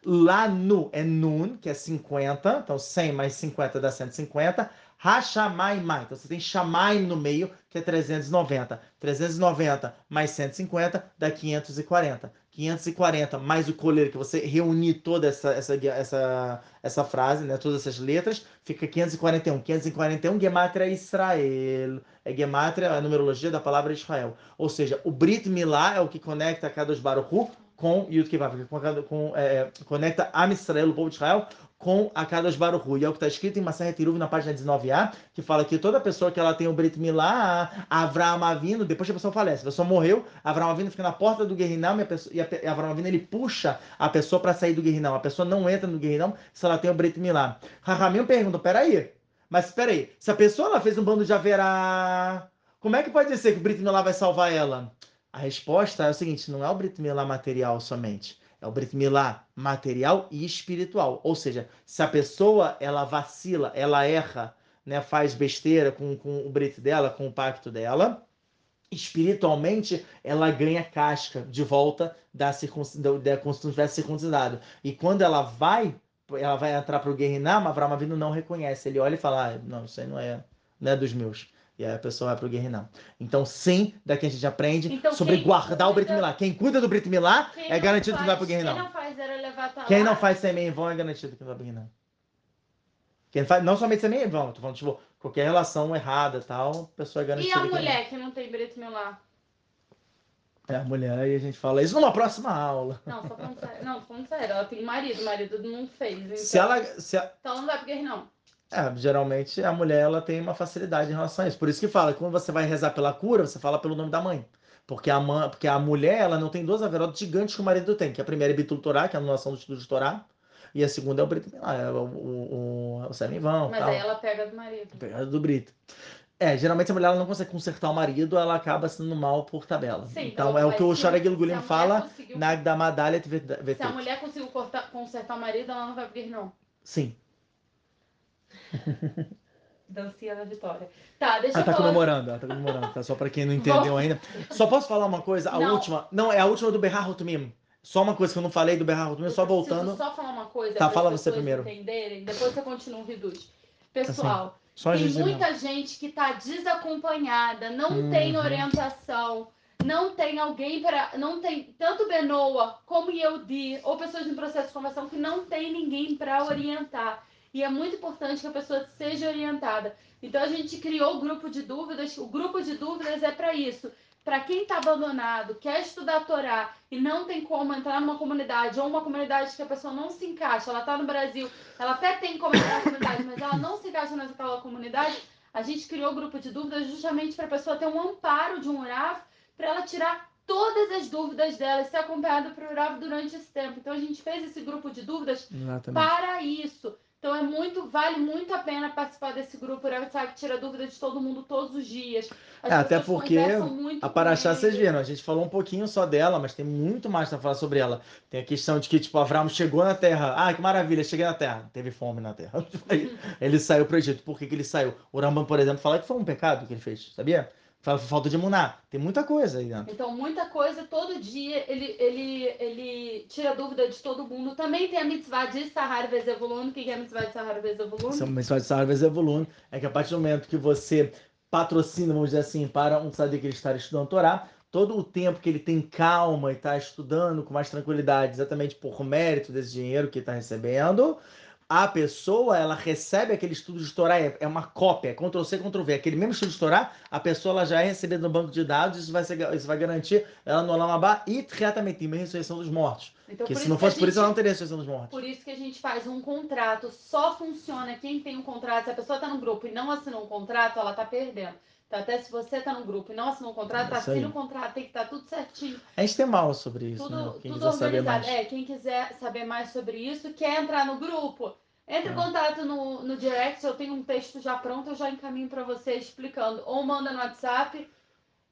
Lanu é Nun, que é 50. Então 100 mais 50 dá 150. Hashamaimai. Então você tem Shamaim no meio, que é 390. 390 mais 150 dá 540. 540 mais o coleiro, que você reunir toda essa, essa, essa, essa frase, né, todas essas letras, fica 541. 541 Gematria Israel. É Gematria, a numerologia da palavra Israel. Ou seja, o Brit Milá é o que conecta a Kadosh Baruch Hu com Yud Kivav, que com, é, conecta Am Israel, o povo de Israel, com a Kadosh Baruch. E é o que está escrito em Maseret Tiruv, na página 19a, que fala que toda pessoa que ela tem o Brit Milá, Avram Avino, depois que a pessoa falece, a pessoa morreu, Avram Avino fica na porta do Guerrinão e, a pessoa, e, a, e Avram Avino ele puxa a pessoa para sair do Guerrinão. A pessoa não entra no Guerrinão se ela tem o Brit Milá. Rahamim pergunta, peraí, mas peraí, se a pessoa ela fez um bando de haverá, como é que pode ser que o Brit Milá vai salvar ela? A resposta é o seguinte, não é o Brit Milá material somente é o Brit Milá material e espiritual. Ou seja, se a pessoa ela vacila, ela erra, né, faz besteira com, com o Brit dela, com o pacto dela, espiritualmente ela ganha casca de volta da circuncisão, da, se tivesse circuncidado. E quando ela vai, ela vai entrar para o Guerrinam, Avram Avinu não reconhece. Ele olha e fala, ah, não, isso aí não é, não é dos meus. E aí a pessoa vai pro Guerrinão. Então, sim, daqui a gente aprende então, sobre guardar cuida, o Brit Milá. Quem cuida do Brit Milá é garantido faz, que vai pro Guerrinão. Quem não faz era levar Quem não faz semente vão é garantido que vai pro Guerrinão. Quem faz, não somente semente vão, tô falando, tipo, qualquer relação errada tal, a pessoa é garantida. E a mulher que não tem Brit Milá? É, a mulher, aí a gente fala isso numa próxima aula. Não, só falando sério. Não, falando sério, ela tem marido, o marido não fez. Então, se ela, se a... então não vai pro Guerrinão. É, geralmente a mulher ela tem uma facilidade em relação a isso. Por isso que fala, quando você vai rezar pela cura, você fala pelo nome da mãe. Porque a, mãe, porque a mulher ela não tem duas averotas gigantes que o marido tem. Que a primeira é Bitul Torá, que é a anulação do estudo de Torá. E a segunda é o Brito Milá, é o, o, o, o Vão. Mas tal. aí ela pega do marido. Pega do Brito. É, geralmente a mulher ela não consegue consertar o marido, ela acaba sendo mal por tabela. Sim, então, então é o que o Shara Gilgulim fala conseguiu... na da Madalha Se a mulher conseguiu cortar, consertar o marido, ela não vai vir, não. Sim. (laughs) Dancinha da vitória. Tá, deixa ah, eu tá falar... comemorando, ela tá comemorando, tá? Só pra quem não entendeu ainda. Só posso falar uma coisa? A não. última. Não, é a última do Berrar Rotumim. Só uma coisa que eu não falei do Berrar Rotumim, só voltando. só falar uma coisa. Tá, fala você primeiro. Entenderem, depois você continua o reduz. Pessoal, assim, tem muita não. gente que tá desacompanhada, não uhum. tem orientação não tem alguém para. Não tem tanto Benoa como Yehudi, ou pessoas em processo de conversão, que não tem ninguém para orientar. E é muito importante que a pessoa seja orientada. Então a gente criou o grupo de dúvidas. O grupo de dúvidas é para isso. Para quem está abandonado, quer estudar a Torá e não tem como entrar numa comunidade, ou uma comunidade que a pessoa não se encaixa, ela está no Brasil, ela até tem como entrar na comunidade, mas ela não se encaixa naquela comunidade, a gente criou o grupo de dúvidas justamente para a pessoa ter um amparo de um Urav, para ela tirar todas as dúvidas dela e ser acompanhada por Urav durante esse tempo. Então a gente fez esse grupo de dúvidas Exatamente. para isso então é muito, vale muito a pena participar desse grupo né? sabe, que tira dúvida de todo mundo todos os dias. É, até porque a Paraxá, vocês viram, a gente falou um pouquinho só dela, mas tem muito mais para falar sobre ela. Tem a questão de que, tipo, Avram chegou na Terra. Ah, que maravilha, cheguei na Terra. Teve fome na Terra. (laughs) ele saiu para o Egito. Por que, que ele saiu? O Rambam, por exemplo, fala que foi um pecado que ele fez, sabia? Falta de munar. Tem muita coisa aí dentro. Então, muita coisa. Todo dia ele, ele, ele tira dúvida de todo mundo. Também tem a mitzvah de Sahar Vezevulun. O que é a mitzvah de Sahar Vezevulun? Essa mitzvah de Sahar Vezevulun é que a partir do momento que você patrocina, vamos dizer assim, para um tzadik ele estar estudando Torá, todo o tempo que ele tem calma e está estudando com mais tranquilidade, exatamente por mérito desse dinheiro que está recebendo, a pessoa ela recebe aquele estudo de Torá, é, é uma cópia, é Ctrl-C, Ctrl-V. Aquele mesmo estudo de Torá, a pessoa ela já é recebida no banco de dados, isso vai, ser, isso vai garantir ela no Olamabá e retamente a ressurreição dos mortos. Então, Porque se não fosse por isso, ela não teria ressurreição dos mortos. Por isso que a gente faz um contrato, só funciona quem tem um contrato. Se a pessoa está no grupo e não assinou um contrato, ela está perdendo. Então, até se você está no grupo e não assinou um contrato, assina o contrato, tem que estar tá tudo certinho. A gente tem mal sobre isso, tudo, né? Quem tudo organizado. É, quem quiser saber mais sobre isso, quer entrar no grupo, entre em ah. contato no, no direct, eu tenho um texto já pronto, eu já encaminho para você explicando. Ou manda no WhatsApp.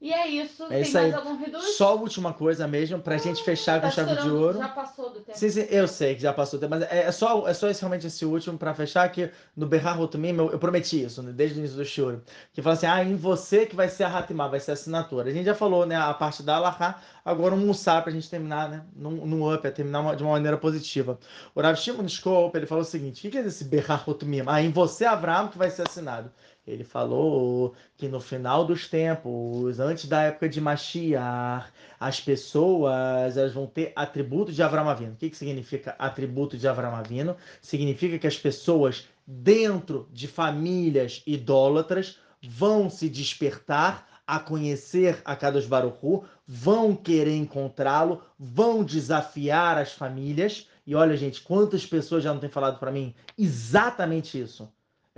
E é isso. É Tem isso mais aí. algum reduz? Só a última coisa mesmo, pra ah, gente fechar tá com chave de ouro. Já passou do tempo. Sim, sim, eu sei que já passou do tempo, mas é, é só, é só esse, realmente esse último pra fechar, que no Berrar Rotumim, eu, eu prometi isso, né, desde o início do choro. Que fala assim, ah, em você que vai ser a Hatimá, vai ser a assinatura. A gente já falou, né, a parte da Alahá, agora um Mussar pra gente terminar, né, num, num up, é terminar uma, de uma maneira positiva. O Rav Shimon Skop, ele falou o seguinte, o que dizer esse Berrar Rotumim? Ah, em você, Avram, que vai ser assinado. Ele falou que no final dos tempos, antes da época de Mashiach, as pessoas elas vão ter atributo de Avram Avino. O que, que significa atributo de Avram Avino? Significa que as pessoas dentro de famílias idólatras vão se despertar a conhecer a Kadosh Baruchu, vão querer encontrá-lo, vão desafiar as famílias. E olha, gente, quantas pessoas já não têm falado para mim exatamente isso.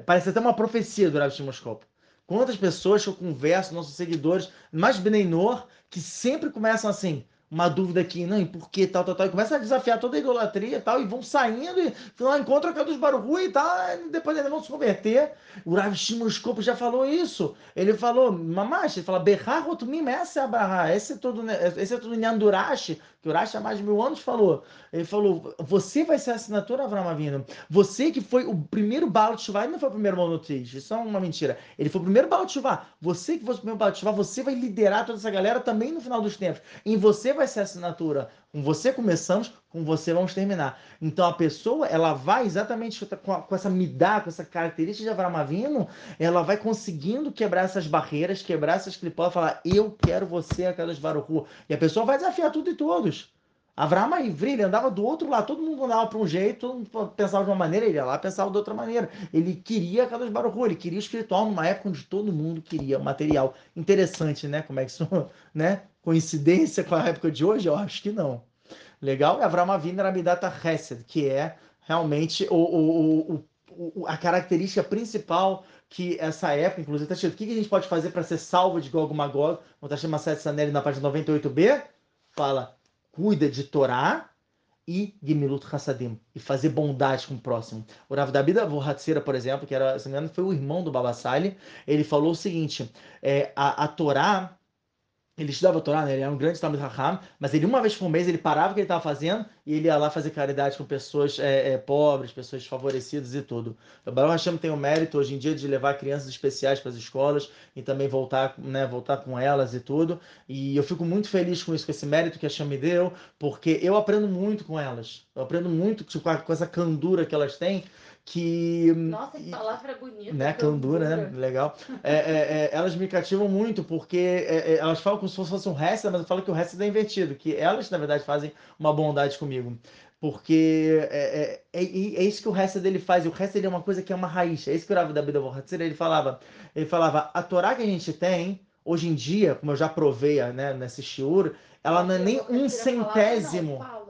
Parece até uma profecia do Rav Shimoshkop. Quantas pessoas que eu converso, nossos seguidores, mais Beneinor, que sempre começam assim, uma dúvida aqui, não, e por que tal, tal, tal, e começa a desafiar toda a idolatria e tal, e vão saindo e lá encontram a dos Baruhu e tal, e depois eles vão se converter. O Rav Shimon já falou isso. Ele falou, mamash, ele fala, Berrarot mim, essa é a barra, esse é todo, esse é todo Nyandurashi, que o Rashi há mais de mil anos falou. Ele falou: você vai ser a assinatura Avram Avinu. Você que foi o primeiro balo de chuva, ele não foi o primeiro monotriz, isso é uma mentira. Ele foi o primeiro balo de chuva. Você que foi o primeiro balo de chuva, você vai liderar toda essa galera também no final dos tempos. Em você vai ser a assinatura. Com você começamos, com você vamos terminar. Então a pessoa, ela vai exatamente com, a, com essa midá, com essa característica de Avram Avinu, ela vai conseguindo quebrar essas barreiras, quebrar essas clipós, falar: eu quero você, aquelas Baruchu. E a pessoa vai desafiar tudo e todos. Avraham Ivri, ele andava do outro lado, todo mundo andava para um jeito, todo mundo pensava de uma maneira, ele ia lá pensava de outra maneira. Ele queria Kadosh Baruch ele queria o espiritual numa época onde todo mundo queria o material. Interessante, né? Como é que isso, (laughs) né? Coincidência com a época de hoje? Eu acho que não. Legal? E Avraham Avinu era Midata Hesed, que é realmente o, o, o, a característica principal que essa época, inclusive, está escrito, o que a gente pode fazer para ser salvo de Gog Magog? O Tashima Sete Sanelli na página 98b, fala cuida de Torá e Gemilut Hassadim, e fazer bondade com o próximo. O Rav Dabida Vorhatzira, por exemplo, que era, se não me engano, foi o irmão do Babasali, ele falou o seguinte, é, a, a Torá ele estudava Torá, né? ele era um grande Talmud Raham, mas ele uma vez por mês ele parava o que ele estava fazendo e ele ia lá fazer caridade com pessoas é, é, pobres, pessoas desfavorecidas e tudo. O Baruch Hashem tem o mérito hoje em dia de levar crianças especiais para as escolas e também voltar, né, voltar com elas e tudo. E eu fico muito feliz com isso, com esse mérito que a Hashem me deu, porque eu aprendo muito com elas. Eu aprendo muito com essa candura que elas têm, que. Nossa, que palavra bonita. Né, candura, né? Legal. É, é, é, elas me cativam muito porque é, é, elas falam como se fosse um resto, mas eu falo que o resto é invertido, que elas, na verdade, fazem uma bondade comigo. Porque é, é, é, é, isso que o resto dele faz, e o resto dele é uma coisa que é uma raiz. É isso que o Rav da Bida ele falava. Ele falava, a Torá que a gente tem, hoje em dia, como eu já provei né, nesse shiur, ela não é nem um centésimo. Falar, não,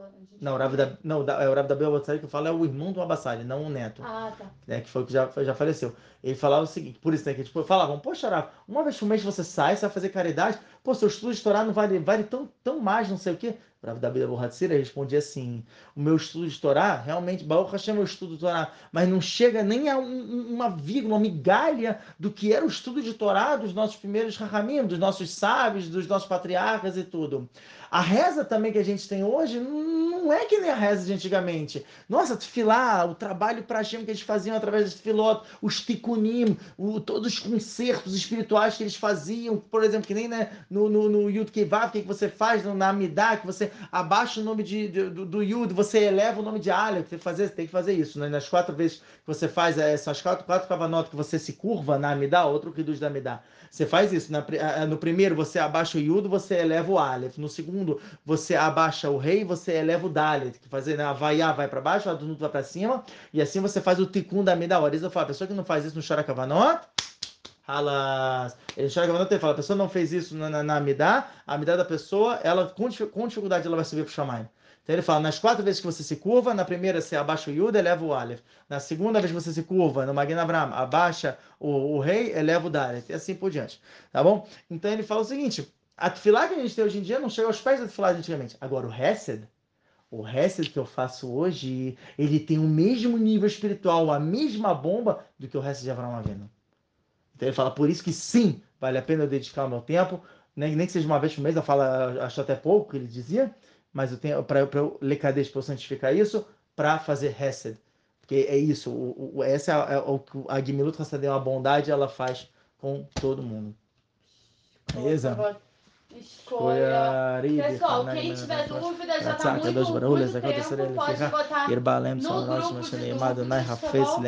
não, o Rav da, não, é o Rav da Belbatsari que eu falo é o irmão do Abassali, não o neto. Ah, tá. Né, que foi o que já, já faleceu. Ele falava o seguinte, por isso, né, que tipo, falavam, poxa, Rav, uma vez por mês você sai, você vai fazer caridade, pô, seu estudo de Torá não vale, vale tão, tão mais, não sei o quê. O Rav da Bida Borratsira respondia assim, o meu estudo de Torá, realmente, Baruch Hashem é o estudo de Torá, mas não chega nem a um, uma vírgula, uma migalha do que era o estudo de Torá dos nossos primeiros Rahamim, dos nossos sábios, dos nossos patriarcas e tudo. A reza também que a gente tem hoje não é que nem a reza de antigamente. Nossa, tefilá, o trabalho para Hashem que eles faziam através dos tefilot, os tikkunim, o, todos os concertos espirituais que eles faziam, por exemplo, que nem né, no, no, no Yud Kivav, que você faz na Amidah, que você abaixa o nome de, de do, do, Yud, você eleva o nome de Aleph, que fazer, tem que fazer isso. Né? Nas quatro vezes que você faz, é, são as quatro, quatro cavanotas que você se curva na Amidah, outro que dos da Amidah. Você faz isso. Na, no primeiro, você abaixa o Yud, você eleva o Aleph. No segundo, você abaixa o Rei, você eleva o Dalet. Que fazer, né? A Vaiá vai para baixo, o Adunut vai para cima. E assim você faz o Tikkun da Mida hora. Eu falo, a pessoa que não faz isso no Shara Halas. Ele chega ele fala, a pessoa não fez isso na, na, na Amidá, a Amidá da pessoa, ela com, com dificuldade ela vai subir para o Shamayim. Então ele fala, nas quatro vezes que você se curva, na primeira você abaixa o Yuda, eleva o Aleph. Na segunda vez que você se curva, no Magna abaixa o, o rei, eleva o Dalet. E assim por diante. Tá bom? Então ele fala o seguinte, a tefilá que a gente tem hoje em dia não chega aos pés da tefilá de antigamente. Agora o Hesed, o Hesed que eu faço hoje, ele tem o mesmo nível espiritual, a mesma bomba do que o Hesed de Abraão Avinu. Então ele fala, por isso que sim, vale a pena eu dedicar o meu tempo, nem, nem que seja uma vez por mês, eu falo, acho até pouco, que ele dizia, mas eu tenho para eu ler Kadesh, para eu santificar isso, para fazer Hesed. Porque é isso, o, o, essa é, é o que a Gimilut Hassadem, a bondade, ela faz com todo mundo. Beleza? Escolha. Pessoal, quem tiver dúvida já está muito, muito tempo, pode botar no grupo de dúvidas, tá bom?